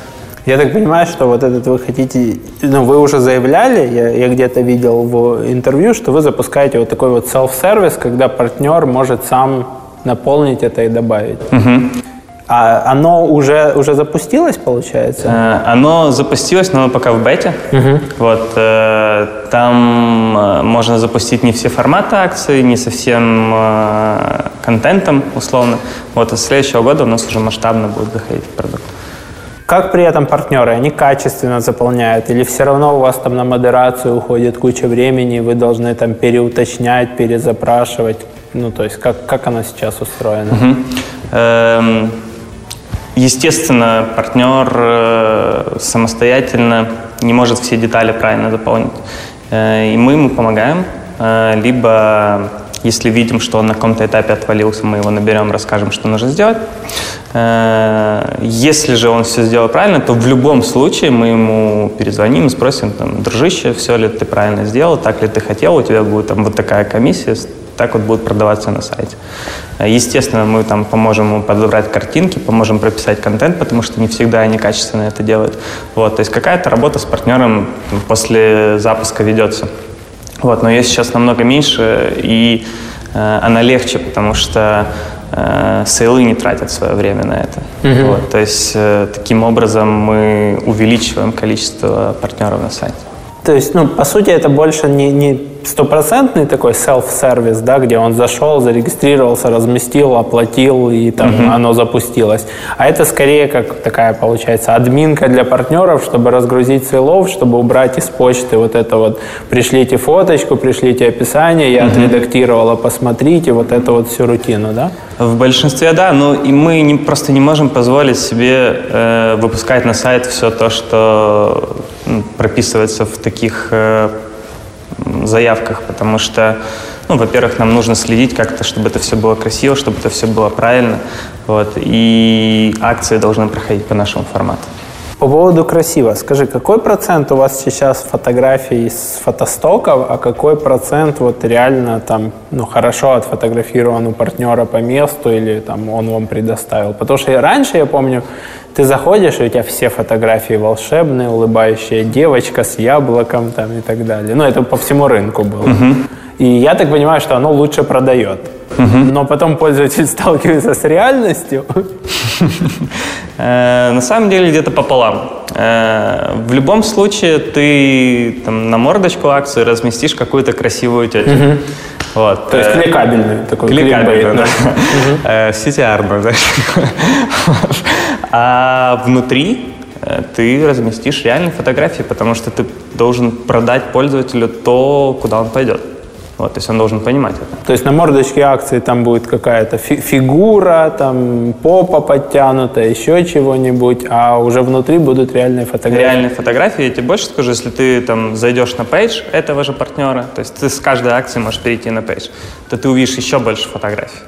Я так понимаю, что вот этот вы хотите, ну, вы уже заявляли, я, я где-то видел в интервью, что вы запускаете вот такой вот self-сервис, когда партнер может сам наполнить это и добавить. Угу. А оно уже, уже запустилось, получается? Э, оно запустилось, но оно пока в бете. Угу. Вот, э, там э, можно запустить не все форматы акций, не со всем э, контентом, условно. Вот, а с следующего года у нас уже масштабно будет заходить продукт. Как при этом партнеры? Они качественно заполняют? Или все равно у вас там на модерацию уходит куча времени, и вы должны там переуточнять, перезапрашивать? Ну, то есть как, как она сейчас устроена? Угу. Эм, естественно, партнер э, самостоятельно не может все детали правильно заполнить. Э, и мы ему помогаем. Э, либо, если видим, что он на каком-то этапе отвалился, мы его наберем, расскажем, что нужно сделать. Э, если же он все сделал правильно, то в любом случае мы ему перезвоним и спросим, там, дружище, все ли ты правильно сделал, так ли ты хотел, у тебя будет там вот такая комиссия, так вот будет продаваться на сайте. Естественно, мы там поможем ему подобрать картинки, поможем прописать контент, потому что не всегда они качественно это делают. Вот, то есть какая-то работа с партнером после запуска ведется. Вот, но ее сейчас намного меньше, и э, она легче, потому что э, сейлы не тратят свое время на это. Mm-hmm. Вот, то есть э, таким образом мы увеличиваем количество партнеров на сайте. То есть, ну, по сути, это больше не, не стопроцентный такой self-сервис, да, где он зашел, зарегистрировался, разместил, оплатил, и там угу. оно запустилось. А это скорее как такая, получается, админка для партнеров, чтобы разгрузить сейлов, чтобы убрать из почты вот это вот «пришлите фоточку, пришлите описание, я угу. отредактировала, посмотрите», вот эту вот всю рутину, да? В большинстве, да, но и мы не, просто не можем позволить себе э, выпускать на сайт все то, что прописывается в таких э, заявках, потому что, ну, во-первых, нам нужно следить как-то, чтобы это все было красиво, чтобы это все было правильно, вот, и акции должны проходить по нашему формату. По поводу красиво, скажи, какой процент у вас сейчас фотографий из фотостоков, а какой процент вот реально там, ну, хорошо отфотографирован у партнера по месту или там он вам предоставил? Потому что раньше, я помню, ты заходишь, и у тебя все фотографии волшебные, улыбающая девочка с яблоком там и так далее. Ну, это по всему рынку было. Угу. И я так понимаю, что оно лучше продает. Угу. Но потом пользователь сталкивается с реальностью. Э, на самом деле где-то пополам. Э, в любом случае ты там, на мордочку акции разместишь какую-то красивую тетю. Вот. То есть э, кликабельный такой кликабельный, да. Да. А внутри ты разместишь реальные фотографии, потому что ты должен продать пользователю то, куда он пойдет. Вот, то есть он должен понимать это. То есть на мордочке акции там будет какая-то фи- фигура, там попа подтянута, еще чего-нибудь, а уже внутри будут реальные фотографии. Реальные фотографии. Я тебе больше скажу, если ты там зайдешь на пейдж этого же партнера, то есть ты с каждой акции можешь перейти на пейдж, то ты увидишь еще больше фотографий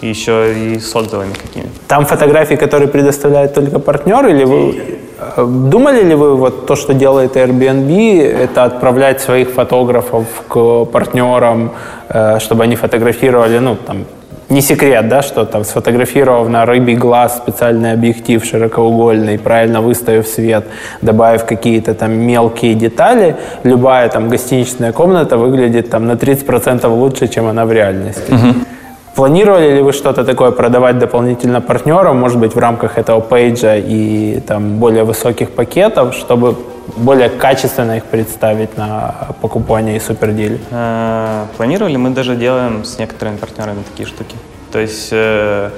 и еще и с отзывами какими. Там фотографии, которые предоставляет только партнер, или вы э, думали ли вы вот то, что делает Airbnb, это отправлять своих фотографов к партнерам, э, чтобы они фотографировали, ну там не секрет, да, что там сфотографировав на рыбий глаз специальный объектив широкоугольный, правильно выставив свет, добавив какие-то там мелкие детали, любая там гостиничная комната выглядит там на 30% лучше, чем она в реальности. Uh-huh. Планировали ли вы что-то такое продавать дополнительно партнерам, может быть, в рамках этого пейджа и там более высоких пакетов, чтобы более качественно их представить на покупание и супердиле? Э, планировали, мы даже делаем с некоторыми партнерами такие штуки. То есть, э,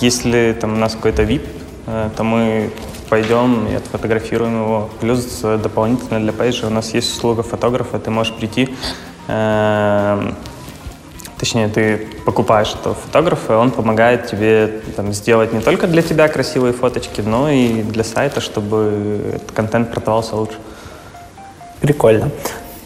если там у нас какой-то VIP, э, то мы пойдем и отфотографируем его. Плюс дополнительно для пейджа у нас есть услуга фотографа, ты можешь прийти точнее, ты покупаешь этого фотографа, и он помогает тебе там, сделать не только для тебя красивые фоточки, но и для сайта, чтобы этот контент продавался лучше. Прикольно.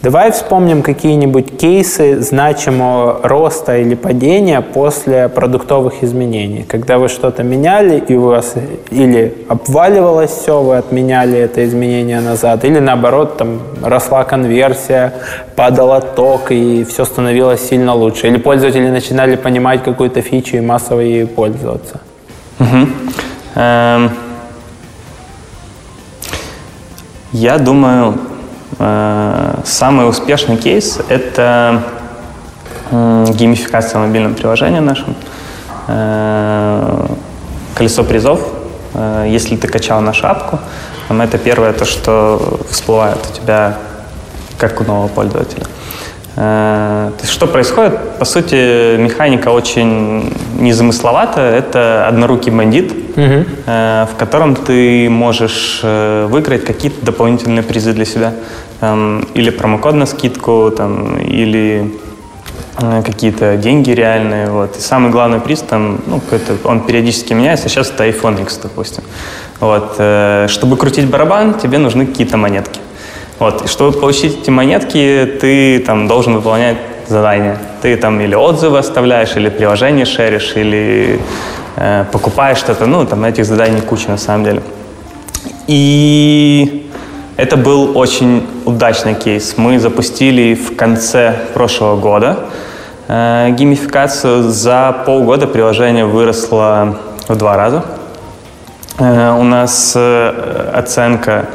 Давай вспомним какие-нибудь кейсы значимого роста или падения после продуктовых изменений. Когда вы что-то меняли, и у вас или обваливалось все, вы отменяли это изменение назад, или наоборот, там росла конверсия, падала ток, и все становилось сильно лучше. Или пользователи начинали понимать какую-то фичу и массово ей пользоваться. Эм... Я думаю, самый успешный кейс – это геймификация мобильного приложения нашем. Э, колесо призов. Э, если ты качал нашу апку, это первое то, что всплывает у тебя как у нового пользователя. То есть что происходит? По сути, механика очень незамысловата. Это однорукий бандит, угу. в котором ты можешь выиграть какие-то дополнительные призы для себя там, или промокод на скидку, там, или э, какие-то деньги реальные. Вот. И самый главный приз там, ну, он периодически меняется, сейчас это iPhone X, допустим. Вот. Э, чтобы крутить барабан, тебе нужны какие-то монетки. Вот. И чтобы получить эти монетки, ты там должен выполнять задания. Ты там или отзывы оставляешь, или приложение шеришь, или э, покупаешь что-то. Ну, там этих заданий куча на самом деле. И это был очень удачный кейс. Мы запустили в конце прошлого года э, геймификацию. За полгода приложение выросло в два раза. Э, у нас э, оценка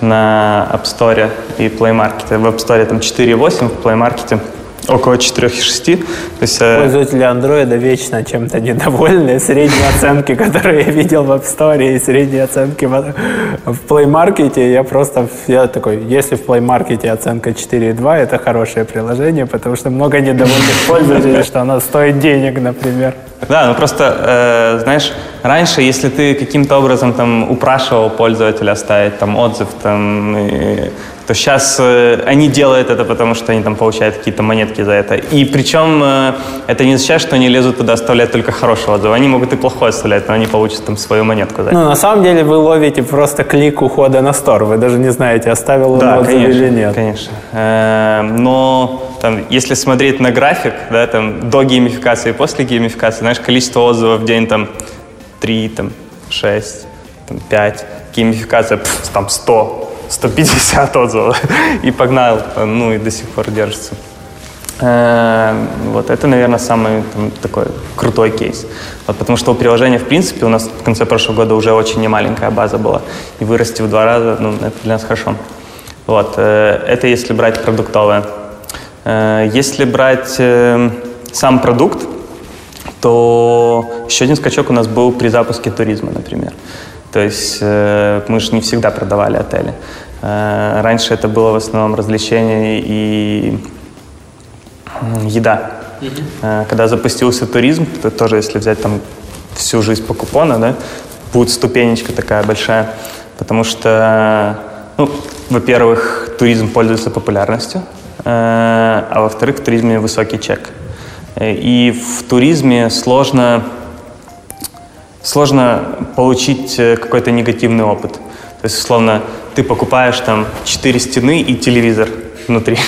на App Store и Play Market. В App Store там 4,8, в Play Market около 4,6. То есть, э... Пользователи андроида вечно чем-то недовольны. Средние оценки, которые я видел в App Store и средние оценки в Play Market, я просто я такой, если в Play Market оценка 4,2, это хорошее приложение, потому что много недовольных пользователей, что оно стоит денег, например. Да, ну просто, э, знаешь, раньше, если ты каким-то образом там упрашивал пользователя оставить там отзыв, там, и, то сейчас э, они делают это, потому что они там получают какие-то монетки за это. И причем э, это не означает, что они лезут туда оставлять только хороший отзыв. Они могут и плохой оставлять, но они получат там свою монетку за это. Ну, на самом деле вы ловите просто клик ухода на стор. Вы даже не знаете, оставил он да, отзыв конечно, или нет. конечно. Э, но там, если смотреть на график, да, там, до геймификации и после геймификации, знаешь, количество отзывов в день там 3, там, 6, там, 5, геймификация пф, там 100, 150 отзывов и погнал, ну и до сих пор держится. Э, вот это, наверное, самый там, такой крутой кейс. Вот, потому что у приложения, в принципе, у нас в конце прошлого года уже очень немаленькая база была. И вырасти в два раза, ну, это для нас хорошо. Вот, э, это если брать продуктовое. Э, если брать сам продукт, то еще один скачок у нас был при запуске туризма, например. То есть э, мы же не всегда продавали отели. Раньше это было в основном развлечения и еда. Mm-hmm. Когда запустился туризм, то тоже, если взять там всю жизнь по купону, да, будет ступенечка такая большая, потому что, ну, во-первых, туризм пользуется популярностью, Э, а во-вторых, в туризме высокий чек. Э, и в туризме сложно, сложно получить э, какой-то негативный опыт. То есть, условно, ты покупаешь там четыре стены и телевизор внутри.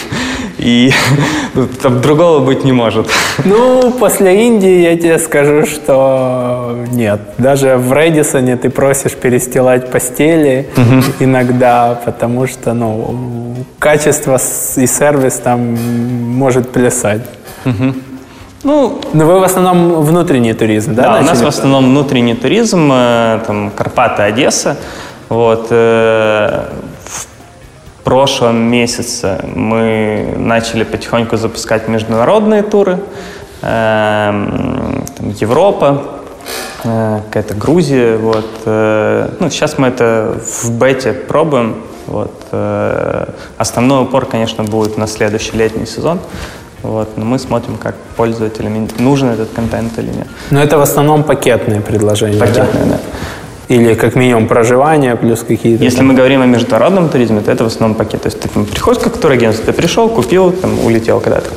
И ну, там другого быть не может. Ну, после Индии я тебе скажу, что нет. Даже в Редисоне ты просишь перестилать постели угу. иногда, потому что ну, качество и сервис там может плясать. Угу. Ну, но вы в основном внутренний туризм, да? Да, у нас в основном внутренний туризм, э, там Карпаты, Одесса. Вот, э, прошлом месяце мы начали потихоньку запускать международные туры. Эм, там, Европа, э, какая-то Грузия. Вот. Э, ну, сейчас мы это в бете пробуем. Вот. Э, основной упор, конечно, будет на следующий летний сезон. Вот, но мы смотрим, как пользователям нужен этот контент или нет. Но это в основном пакетные предложения. Пакетные, да. да. Или как минимум проживание плюс какие-то... Если там... мы говорим о международном туризме, то это в основном пакет. То есть ты там, приходишь как турагентство, ты пришел, купил, там, улетел когда-то.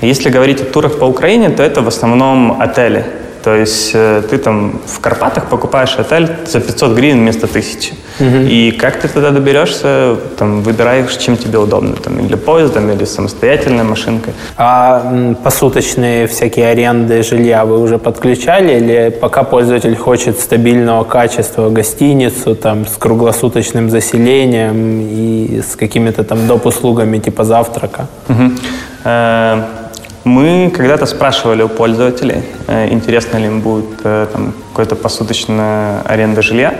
Если говорить о турах по Украине, то это в основном отели. То есть э, ты там в Карпатах покупаешь отель за 500 гривен вместо 1000. Угу. И как ты туда доберешься, там выбираешь, чем тебе удобно. Там, или поездом, или самостоятельной машинкой. А посуточные всякие аренды жилья вы уже подключали? Или пока пользователь хочет стабильного качества гостиницу там, с круглосуточным заселением и с какими-то там доп. услугами типа завтрака? Угу. Мы когда-то спрашивали у пользователей, э, интересно ли им будет э, там, какая-то посуточная аренда жилья.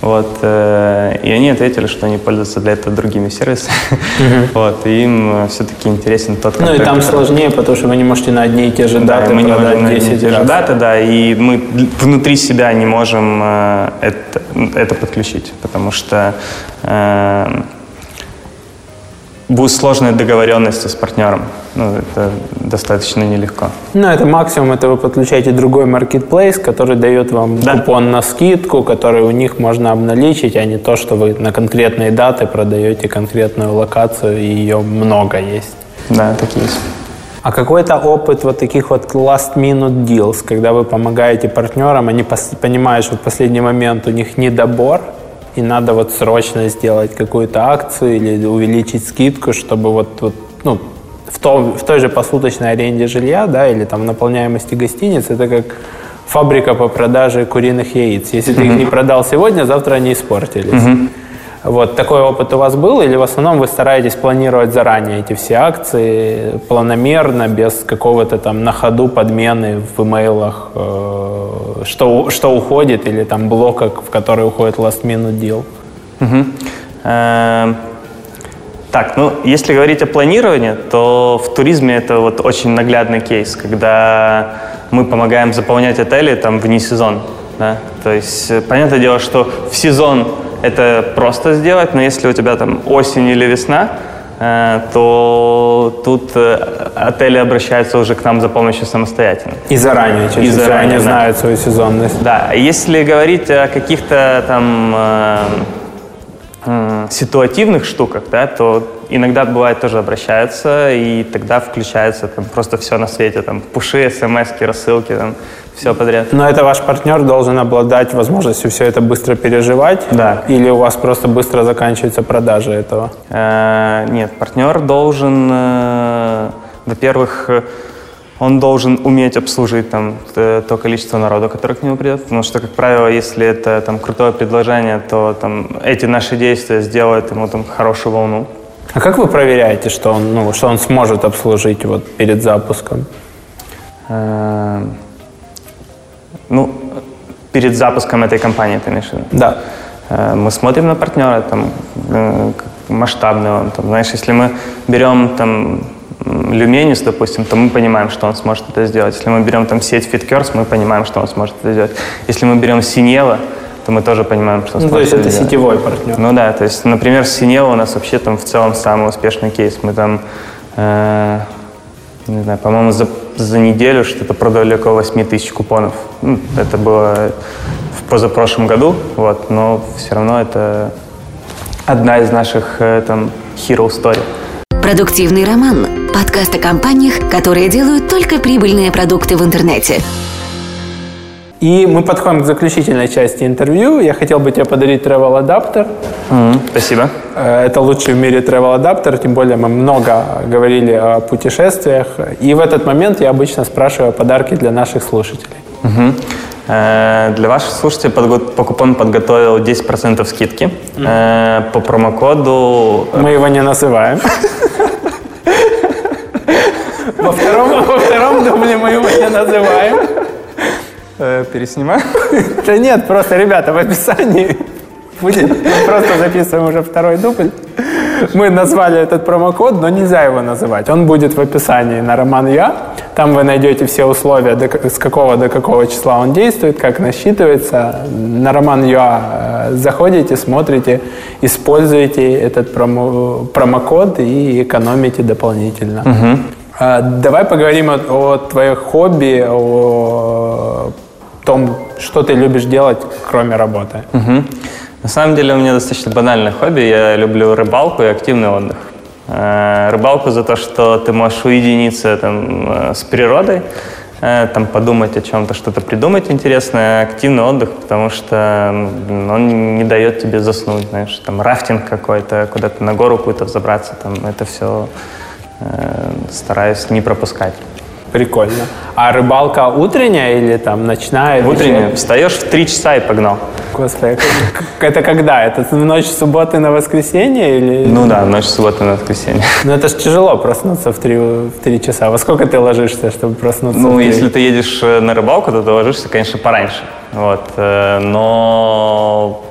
Вот, э, и они ответили, что они пользуются для этого другими сервисами. Mm-hmm. Вот, и им все-таки интересен тот Ну и там сложнее, потому что вы не можете на одни и те же даты да, мы не можем на одни и те же даты, да, и мы внутри себя не можем это, это подключить, потому что будут сложные договоренности с партнером. Ну, это достаточно нелегко. Ну, это максимум, это вы подключаете другой маркетплейс, который дает вам да. купон на скидку, который у них можно обналичить, а не то, что вы на конкретные даты продаете конкретную локацию, и ее много есть. Да, такие есть. А какой-то опыт вот таких вот last minute deals, когда вы помогаете партнерам, они понимают, что в последний момент у них недобор, и надо вот срочно сделать какую-то акцию или увеличить скидку, чтобы вот, вот ну, в, то, в той же посуточной аренде жилья, да, или там наполняемости гостиниц, это как фабрика по продаже куриных яиц. Если mm-hmm. ты их не продал сегодня, завтра они испортились. Mm-hmm. Вот такой опыт у вас был, или в основном вы стараетесь планировать заранее эти все акции, планомерно, без какого-то там на ходу подмены в имейлах, э, что, что уходит, или там блока, в который уходит last minute deal? Угу. Так, ну, если говорить о планировании, то в туризме это вот очень наглядный кейс, когда мы помогаем заполнять отели там вне сезон. Да? То есть, э, понятное дело, что в сезон это просто сделать, но если у тебя там осень или весна, э, то тут э, отели обращаются уже к нам за помощью самостоятельно. И заранее, чаще И заранее, они да. знают свою сезонность. Да, если говорить о каких-то там ситуативных штуках, да, то иногда бывает тоже обращаются, и тогда включается там просто все на свете, там пуши, смс рассылки, там все подряд. Но это ваш партнер должен обладать возможностью все это быстро переживать? Да. Или у вас просто быстро заканчивается продажа этого? Э, нет, партнер должен, э, во-первых, он должен уметь обслужить там т- то количество народа, которое к нему придет, потому что, как правило, если это там крутое предложение, то там эти наши действия сделают ему там хорошую волну. А как вы проверяете, что он, ну, что он сможет обслужить вот перед запуском? Э, Ну, перед запуском этой компании, ты имеешь в виду? Да. Э, Мы смотрим на партнера, там, э, масштабный он. Там, знаешь, если мы берем там Люменис, допустим, то мы понимаем, что он сможет это сделать. Если мы берем там сеть FitCurs, мы понимаем, что он сможет это сделать. Если мы берем Синева, то мы тоже понимаем, что он Ну, то сможет есть это сделать. сетевой партнер. Ну да, то есть, например, с Синева у нас вообще там в целом самый успешный кейс. Мы там, э, не знаю, по-моему, за, за неделю что-то продали около 8 тысяч купонов. Ну, это было в позапрошлом году, вот, но все равно это одна из наших э, там hero story. Продуктивный роман. Подкаст о компаниях, которые делают только прибыльные продукты в интернете. И мы подходим к заключительной части интервью. Я хотел бы тебе подарить travel адаптер. Спасибо. Э, Это лучший в мире travel адаптер, тем более мы много говорили о путешествиях. И в этот момент я обычно спрашиваю подарки для наших слушателей. Э, Для ваших слушателей подго- по купону подготовил 10% скидки. Э, По промокоду Мы его не называем. Во втором, во втором дубле мы его не называем. Э, переснимаю. Да нет, просто, ребята, в описании будет. Мы просто записываем уже второй дубль. Мы назвали этот промокод, но нельзя его называть. Он будет в описании на Роман Я. Там вы найдете все условия, до с какого до какого числа он действует, как насчитывается. На Роман Я э, заходите, смотрите, используйте этот промо- промокод и экономите дополнительно. А, Давай поговорим о, о твоих хобби, о том, что ты любишь делать, кроме работы. Мгм. На самом деле у меня достаточно банальное хобби. Я люблю рыбалку и активный отдых. Э, Рыбалку за то, что ты можешь уединиться там, э, с природой, э, там, подумать о чем-то, что-то придумать интересное. Активный отдых, потому что он не дает тебе заснуть. Знаешь, там рафтинг какой-то, куда-то на гору какую-то взобраться. Там, это все стараюсь не пропускать. Прикольно. А рыбалка утренняя или там ночная? Утренне вечерняя? встаешь в 3 часа и погнал. Господи, это когда? Это в ночь субботы на воскресенье или? Ну да, ночь субботы на воскресенье. Ну это ж тяжело проснуться в 3, в 3 часа. Во сколько ты ложишься, чтобы проснуться? Ну, три? если ты едешь э, на рыбалку, то ты ложишься, конечно, пораньше. Вот. э, Но,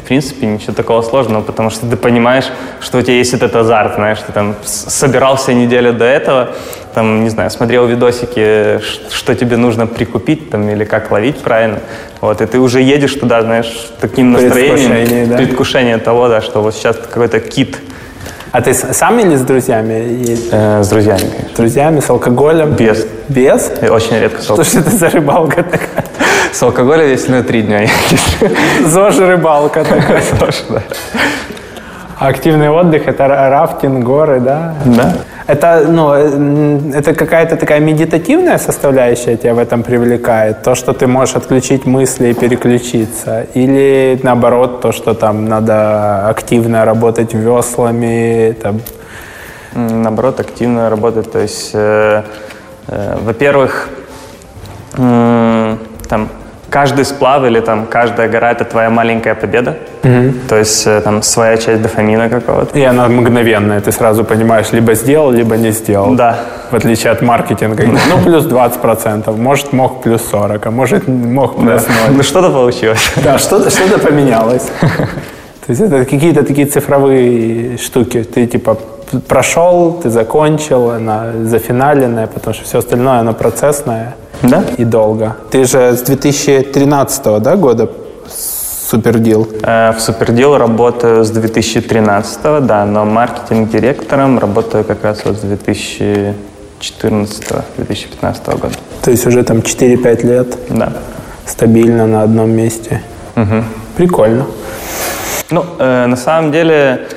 в принципе, ничего такого сложного, потому что ты понимаешь, что у тебя есть этот азарт, знаешь, ты там собирался неделю до этого, там, не знаю, смотрел видосики, что тебе нужно прикупить там или как ловить правильно. Вот, и ты уже едешь туда, знаешь, таким настроением, да. предвкушение того, да, что вот сейчас какой-то кит А ты сам или с друзьями? э, с друзьями, конечно. С друзьями, с алкоголем? Без. Без? И очень редко с Что алкоголем. ж это за рыбалка такая? С алкоголем, если на три дня ЗОЖ рыбалка такая. да. А активный отдых – это ра- рафтинг, горы, да? Да. Это, ну, э, это какая-то такая медитативная составляющая тебя в этом привлекает? То, что ты можешь отключить мысли и переключиться? Или наоборот, то, что там надо активно работать веслами, там, Наоборот, активно работать. То есть, э, э, во-первых, м, там каждый сплав или там каждая гора это твоя маленькая победа. То есть э, там своя часть дофамина какого-то. и она мгновенная, ты сразу понимаешь, либо сделал, либо не сделал. Да. В отличие от маркетинга. Ну, плюс 20%, может, мог плюс 40, а может, мог плюс 0. Ну что-то получилось. Да, что-то что поменялось. То есть это какие-то такие цифровые штуки. Ты типа прошел, ты закончил, она зафиналенная, потому что все остальное, оно процессное Да. и долго. Ты же с 2013 да, года супердил? Э, В Супердел работаю с 2013, да, но маркетинг-директором работаю как раз вот с 2014-2015 года. То есть уже там 4-5 лет Да. стабильно на одном месте. Прикольно. Ну, э, на самом деле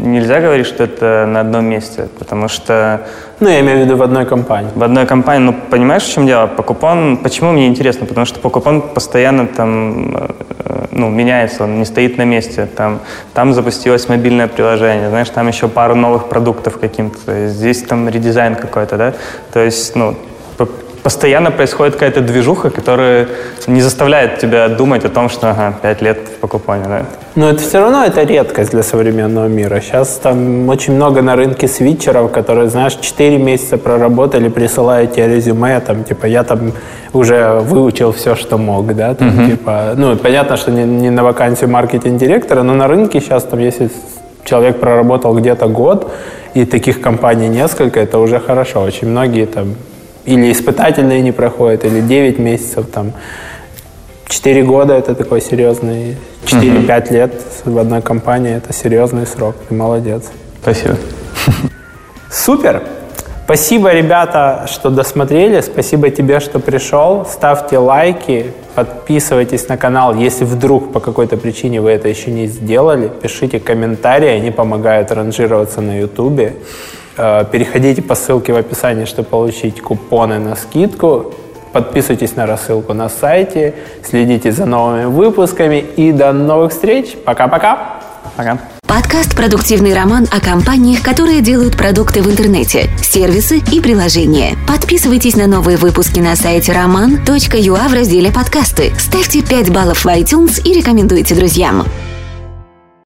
нельзя говорить, что это на одном месте, потому что Ну, я имею в виду в одной компании. в одной компании, ну, понимаешь, в чем дело? Покупон, почему мне интересно? Потому что Покупон постоянно там, э, ну, меняется, он не стоит на месте. Там, там запустилось мобильное приложение, знаешь, там еще пару новых продуктов каким-то, здесь там редизайн какой-то, да? То есть, ну, постоянно происходит какая-то движуха, которая не заставляет тебя думать о том, что, ага, пять лет в Покупоне, да? Но это все равно это редкость для современного мира. Сейчас там очень много на рынке свитчеров, которые, знаешь, 4 месяца проработали, присылают тебе резюме, там, типа, я там уже выучил все, что мог, да, там, типа, ну, понятно, что не, не на вакансию маркетинг-директора, но на рынке сейчас, там, если человек проработал где-то год, и таких компаний несколько, это уже хорошо. Очень многие там или испытательные не проходят, или 9 месяцев, там, 4 года это такой серьезный, 4-5 лет в одной компании это серьезный срок. Ты молодец. Спасибо. Супер! Спасибо, ребята, что досмотрели. Спасибо тебе, что пришел. Ставьте лайки, подписывайтесь на канал. Если вдруг по какой-то причине вы это еще не сделали, пишите комментарии, они помогают ранжироваться на YouTube. Э, Переходите по ссылке в описании, чтобы получить купоны на скидку. Подписывайтесь на рассылку на сайте, следите за новыми выпусками и до новых встреч. Пока-пока! Пока. Подкаст «Продуктивный роман» о компаниях, которые делают продукты в интернете, сервисы и приложения. Подписывайтесь на новые выпуски на сайте roman.ua в разделе «Подкасты». Ставьте 5 баллов в iTunes и рекомендуйте друзьям.